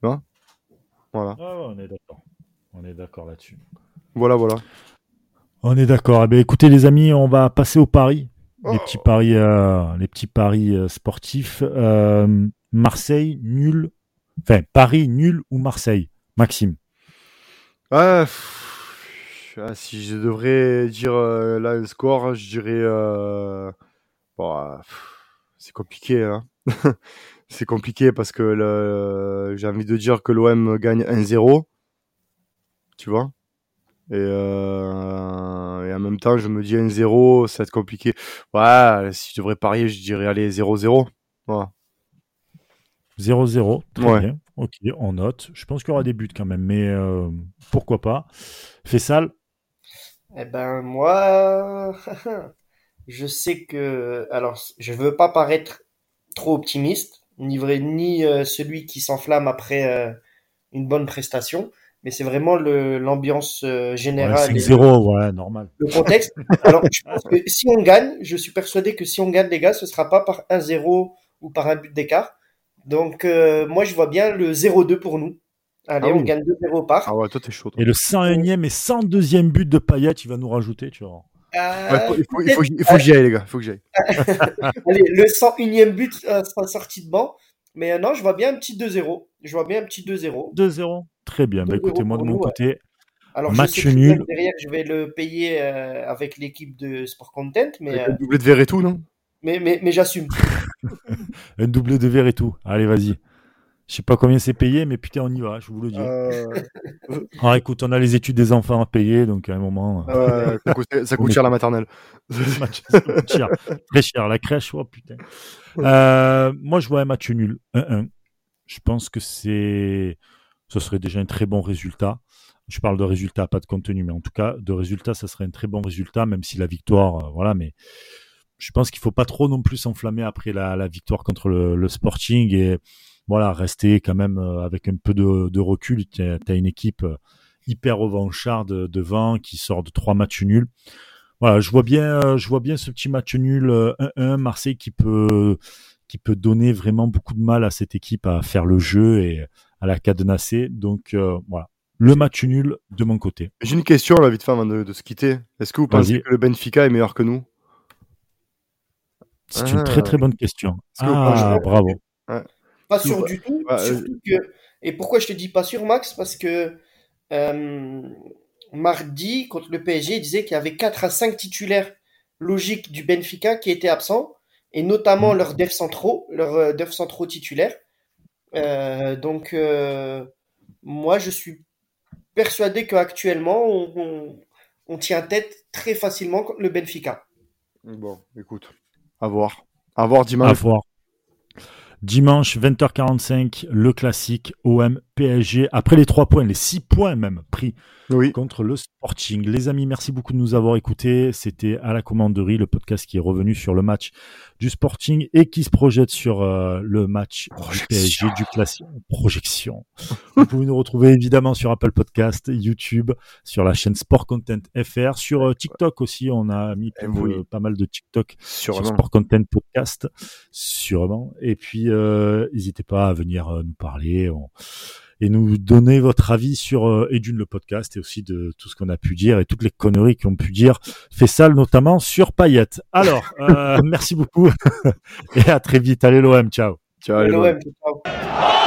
Tu vois? Voilà. Ah ouais, on est d'accord. On est d'accord là-dessus. Voilà, voilà. On est d'accord. Eh ben, écoutez les amis, on va passer au paris. Les Oh. petits paris, euh, les petits paris euh, sportifs. Euh, Marseille nul. Enfin, Paris nul ou Marseille? Maxime. Pff, ah, si je devrais dire euh, là un score, je dirais. euh, bon, pff, c'est compliqué. Hein. c'est compliqué parce que le- j'ai envie de dire que l'OM gagne 1-0. Tu vois? Et, euh, et en même temps, je me dis 1-0, ça va être compliqué. Ouais, si je devrais parier, je dirais aller 0-0. Voilà. 0-0. Très Ouais. bien. Ok, on note. Je pense qu'il y aura des buts quand même, mais euh, pourquoi pas. Fessal? Eh ben moi, je sais que, alors je veux pas paraître trop optimiste, ni vrai, ni euh, celui qui s'enflamme après euh, une bonne prestation, mais c'est vraiment l'ambiance euh, Ouais, générale et 5-0, ouais, normal. le contexte. Alors je pense que si on gagne, je suis persuadé que si on gagne les gars, ce sera pas par 1-0 ou par un but d'écart. Donc euh, moi je vois bien le 0-2 pour nous. Allez, Ah on oui. gagne 2-0 par. Ah ouais, toi, t'es chaud. toi. Et le 101e et 102e but de Payet, il va nous rajouter, tu vois. Euh, Ouais, faut- il faut, il faut, il faut que j'y aille, les gars. Il faut que j'y aille. Allez, le 101e but euh, sera sorti de banc. Mais euh, non, je vois bien un petit 2-0. Je vois bien un petit 2-0. 2-0. Très bien. Bah, 2-0 écoutez, moi de mon côté, Alors, Match je sais nul. que derrière, je vais le payer euh, avec l'équipe de Sport Content, mais, Avec euh, doublé de verre et tout, non? mais, mais, mais j'assume. un doublé de verre et tout. Allez, vas-y. Je sais pas combien c'est payé, mais putain, on y va, je vous le dis. Euh, Alors écoute, on a les études des enfants à payer, donc à un moment, euh, ça coûte, ça coûte cher la maternelle. ça coûte cher. Très cher, la crèche, oh putain. Euh, moi, je vois un match nul, 1-1. Je pense que c'est, ce serait déjà un très bon résultat. Je parle de résultat, pas de contenu, mais en tout cas, de résultat, ça serait un très bon résultat, même si la victoire, euh, voilà, mais je pense qu'il faut pas trop non plus s'enflammer après la, victoire contre le, Sporting et voilà, rester quand même euh, avec un peu de, recul. Tu as, une équipe euh, hyper revancharde devant qui sort de trois matchs nuls. Voilà, je vois bien, je vois bien ce petit match nul euh, 1-1 Marseille qui peut qui peut donner vraiment beaucoup de mal à cette équipe à faire le jeu et à la cadenasser. Donc euh, voilà, le match nul de mon côté. J'ai une question là, vite fait, avant de, de se quitter. Est-ce que vous pensez que le Benfica est meilleur que nous? C'est une très très bonne question. Que Ah, pensez- bravo. Pas sûr du tout. bah, surtout que... Et pourquoi je te dis pas sûr, Max? Parce que euh, mardi, contre le PSG, il disait qu'il y avait 4 à 5 titulaires logiques du Benfica qui étaient absents, et notamment Mhm. leurs devs centraux, leurs euh, devs centraux titulaires. Euh, donc, euh, moi, je suis persuadé qu'actuellement, on, on, on tient tête très facilement contre le Benfica. Bon, écoute, à voir. À voir À dimanche. voir. Dimanche 20h45, le classique OM PSG. Après les trois points, les six points même pris Oui. contre le Sporting. Les amis, merci beaucoup de nous avoir écoutés. C'était à la commanderie, le podcast qui est revenu sur le match du Sporting et qui se projette sur euh, le match du. PSG du classique. Projection. Vous pouvez nous retrouver évidemment sur Apple Podcast, YouTube, sur la chaîne Sport Content FR, sur euh, TikTok aussi. On a mis Eh de- pas mal de TikTok sur. Sport Content Podcast, sûrement. Et puis, euh, n'hésitez pas à venir euh, nous parler on- et nous donner votre avis sur euh, et d'une le podcast et aussi de tout ce qu'on a pu dire et toutes les conneries qu'on pu dire. Fait sale notamment sur Payette. Alors, euh, merci beaucoup et à très vite. Allez l'OM, ciao. Ciao, allez, l'OM, ciao.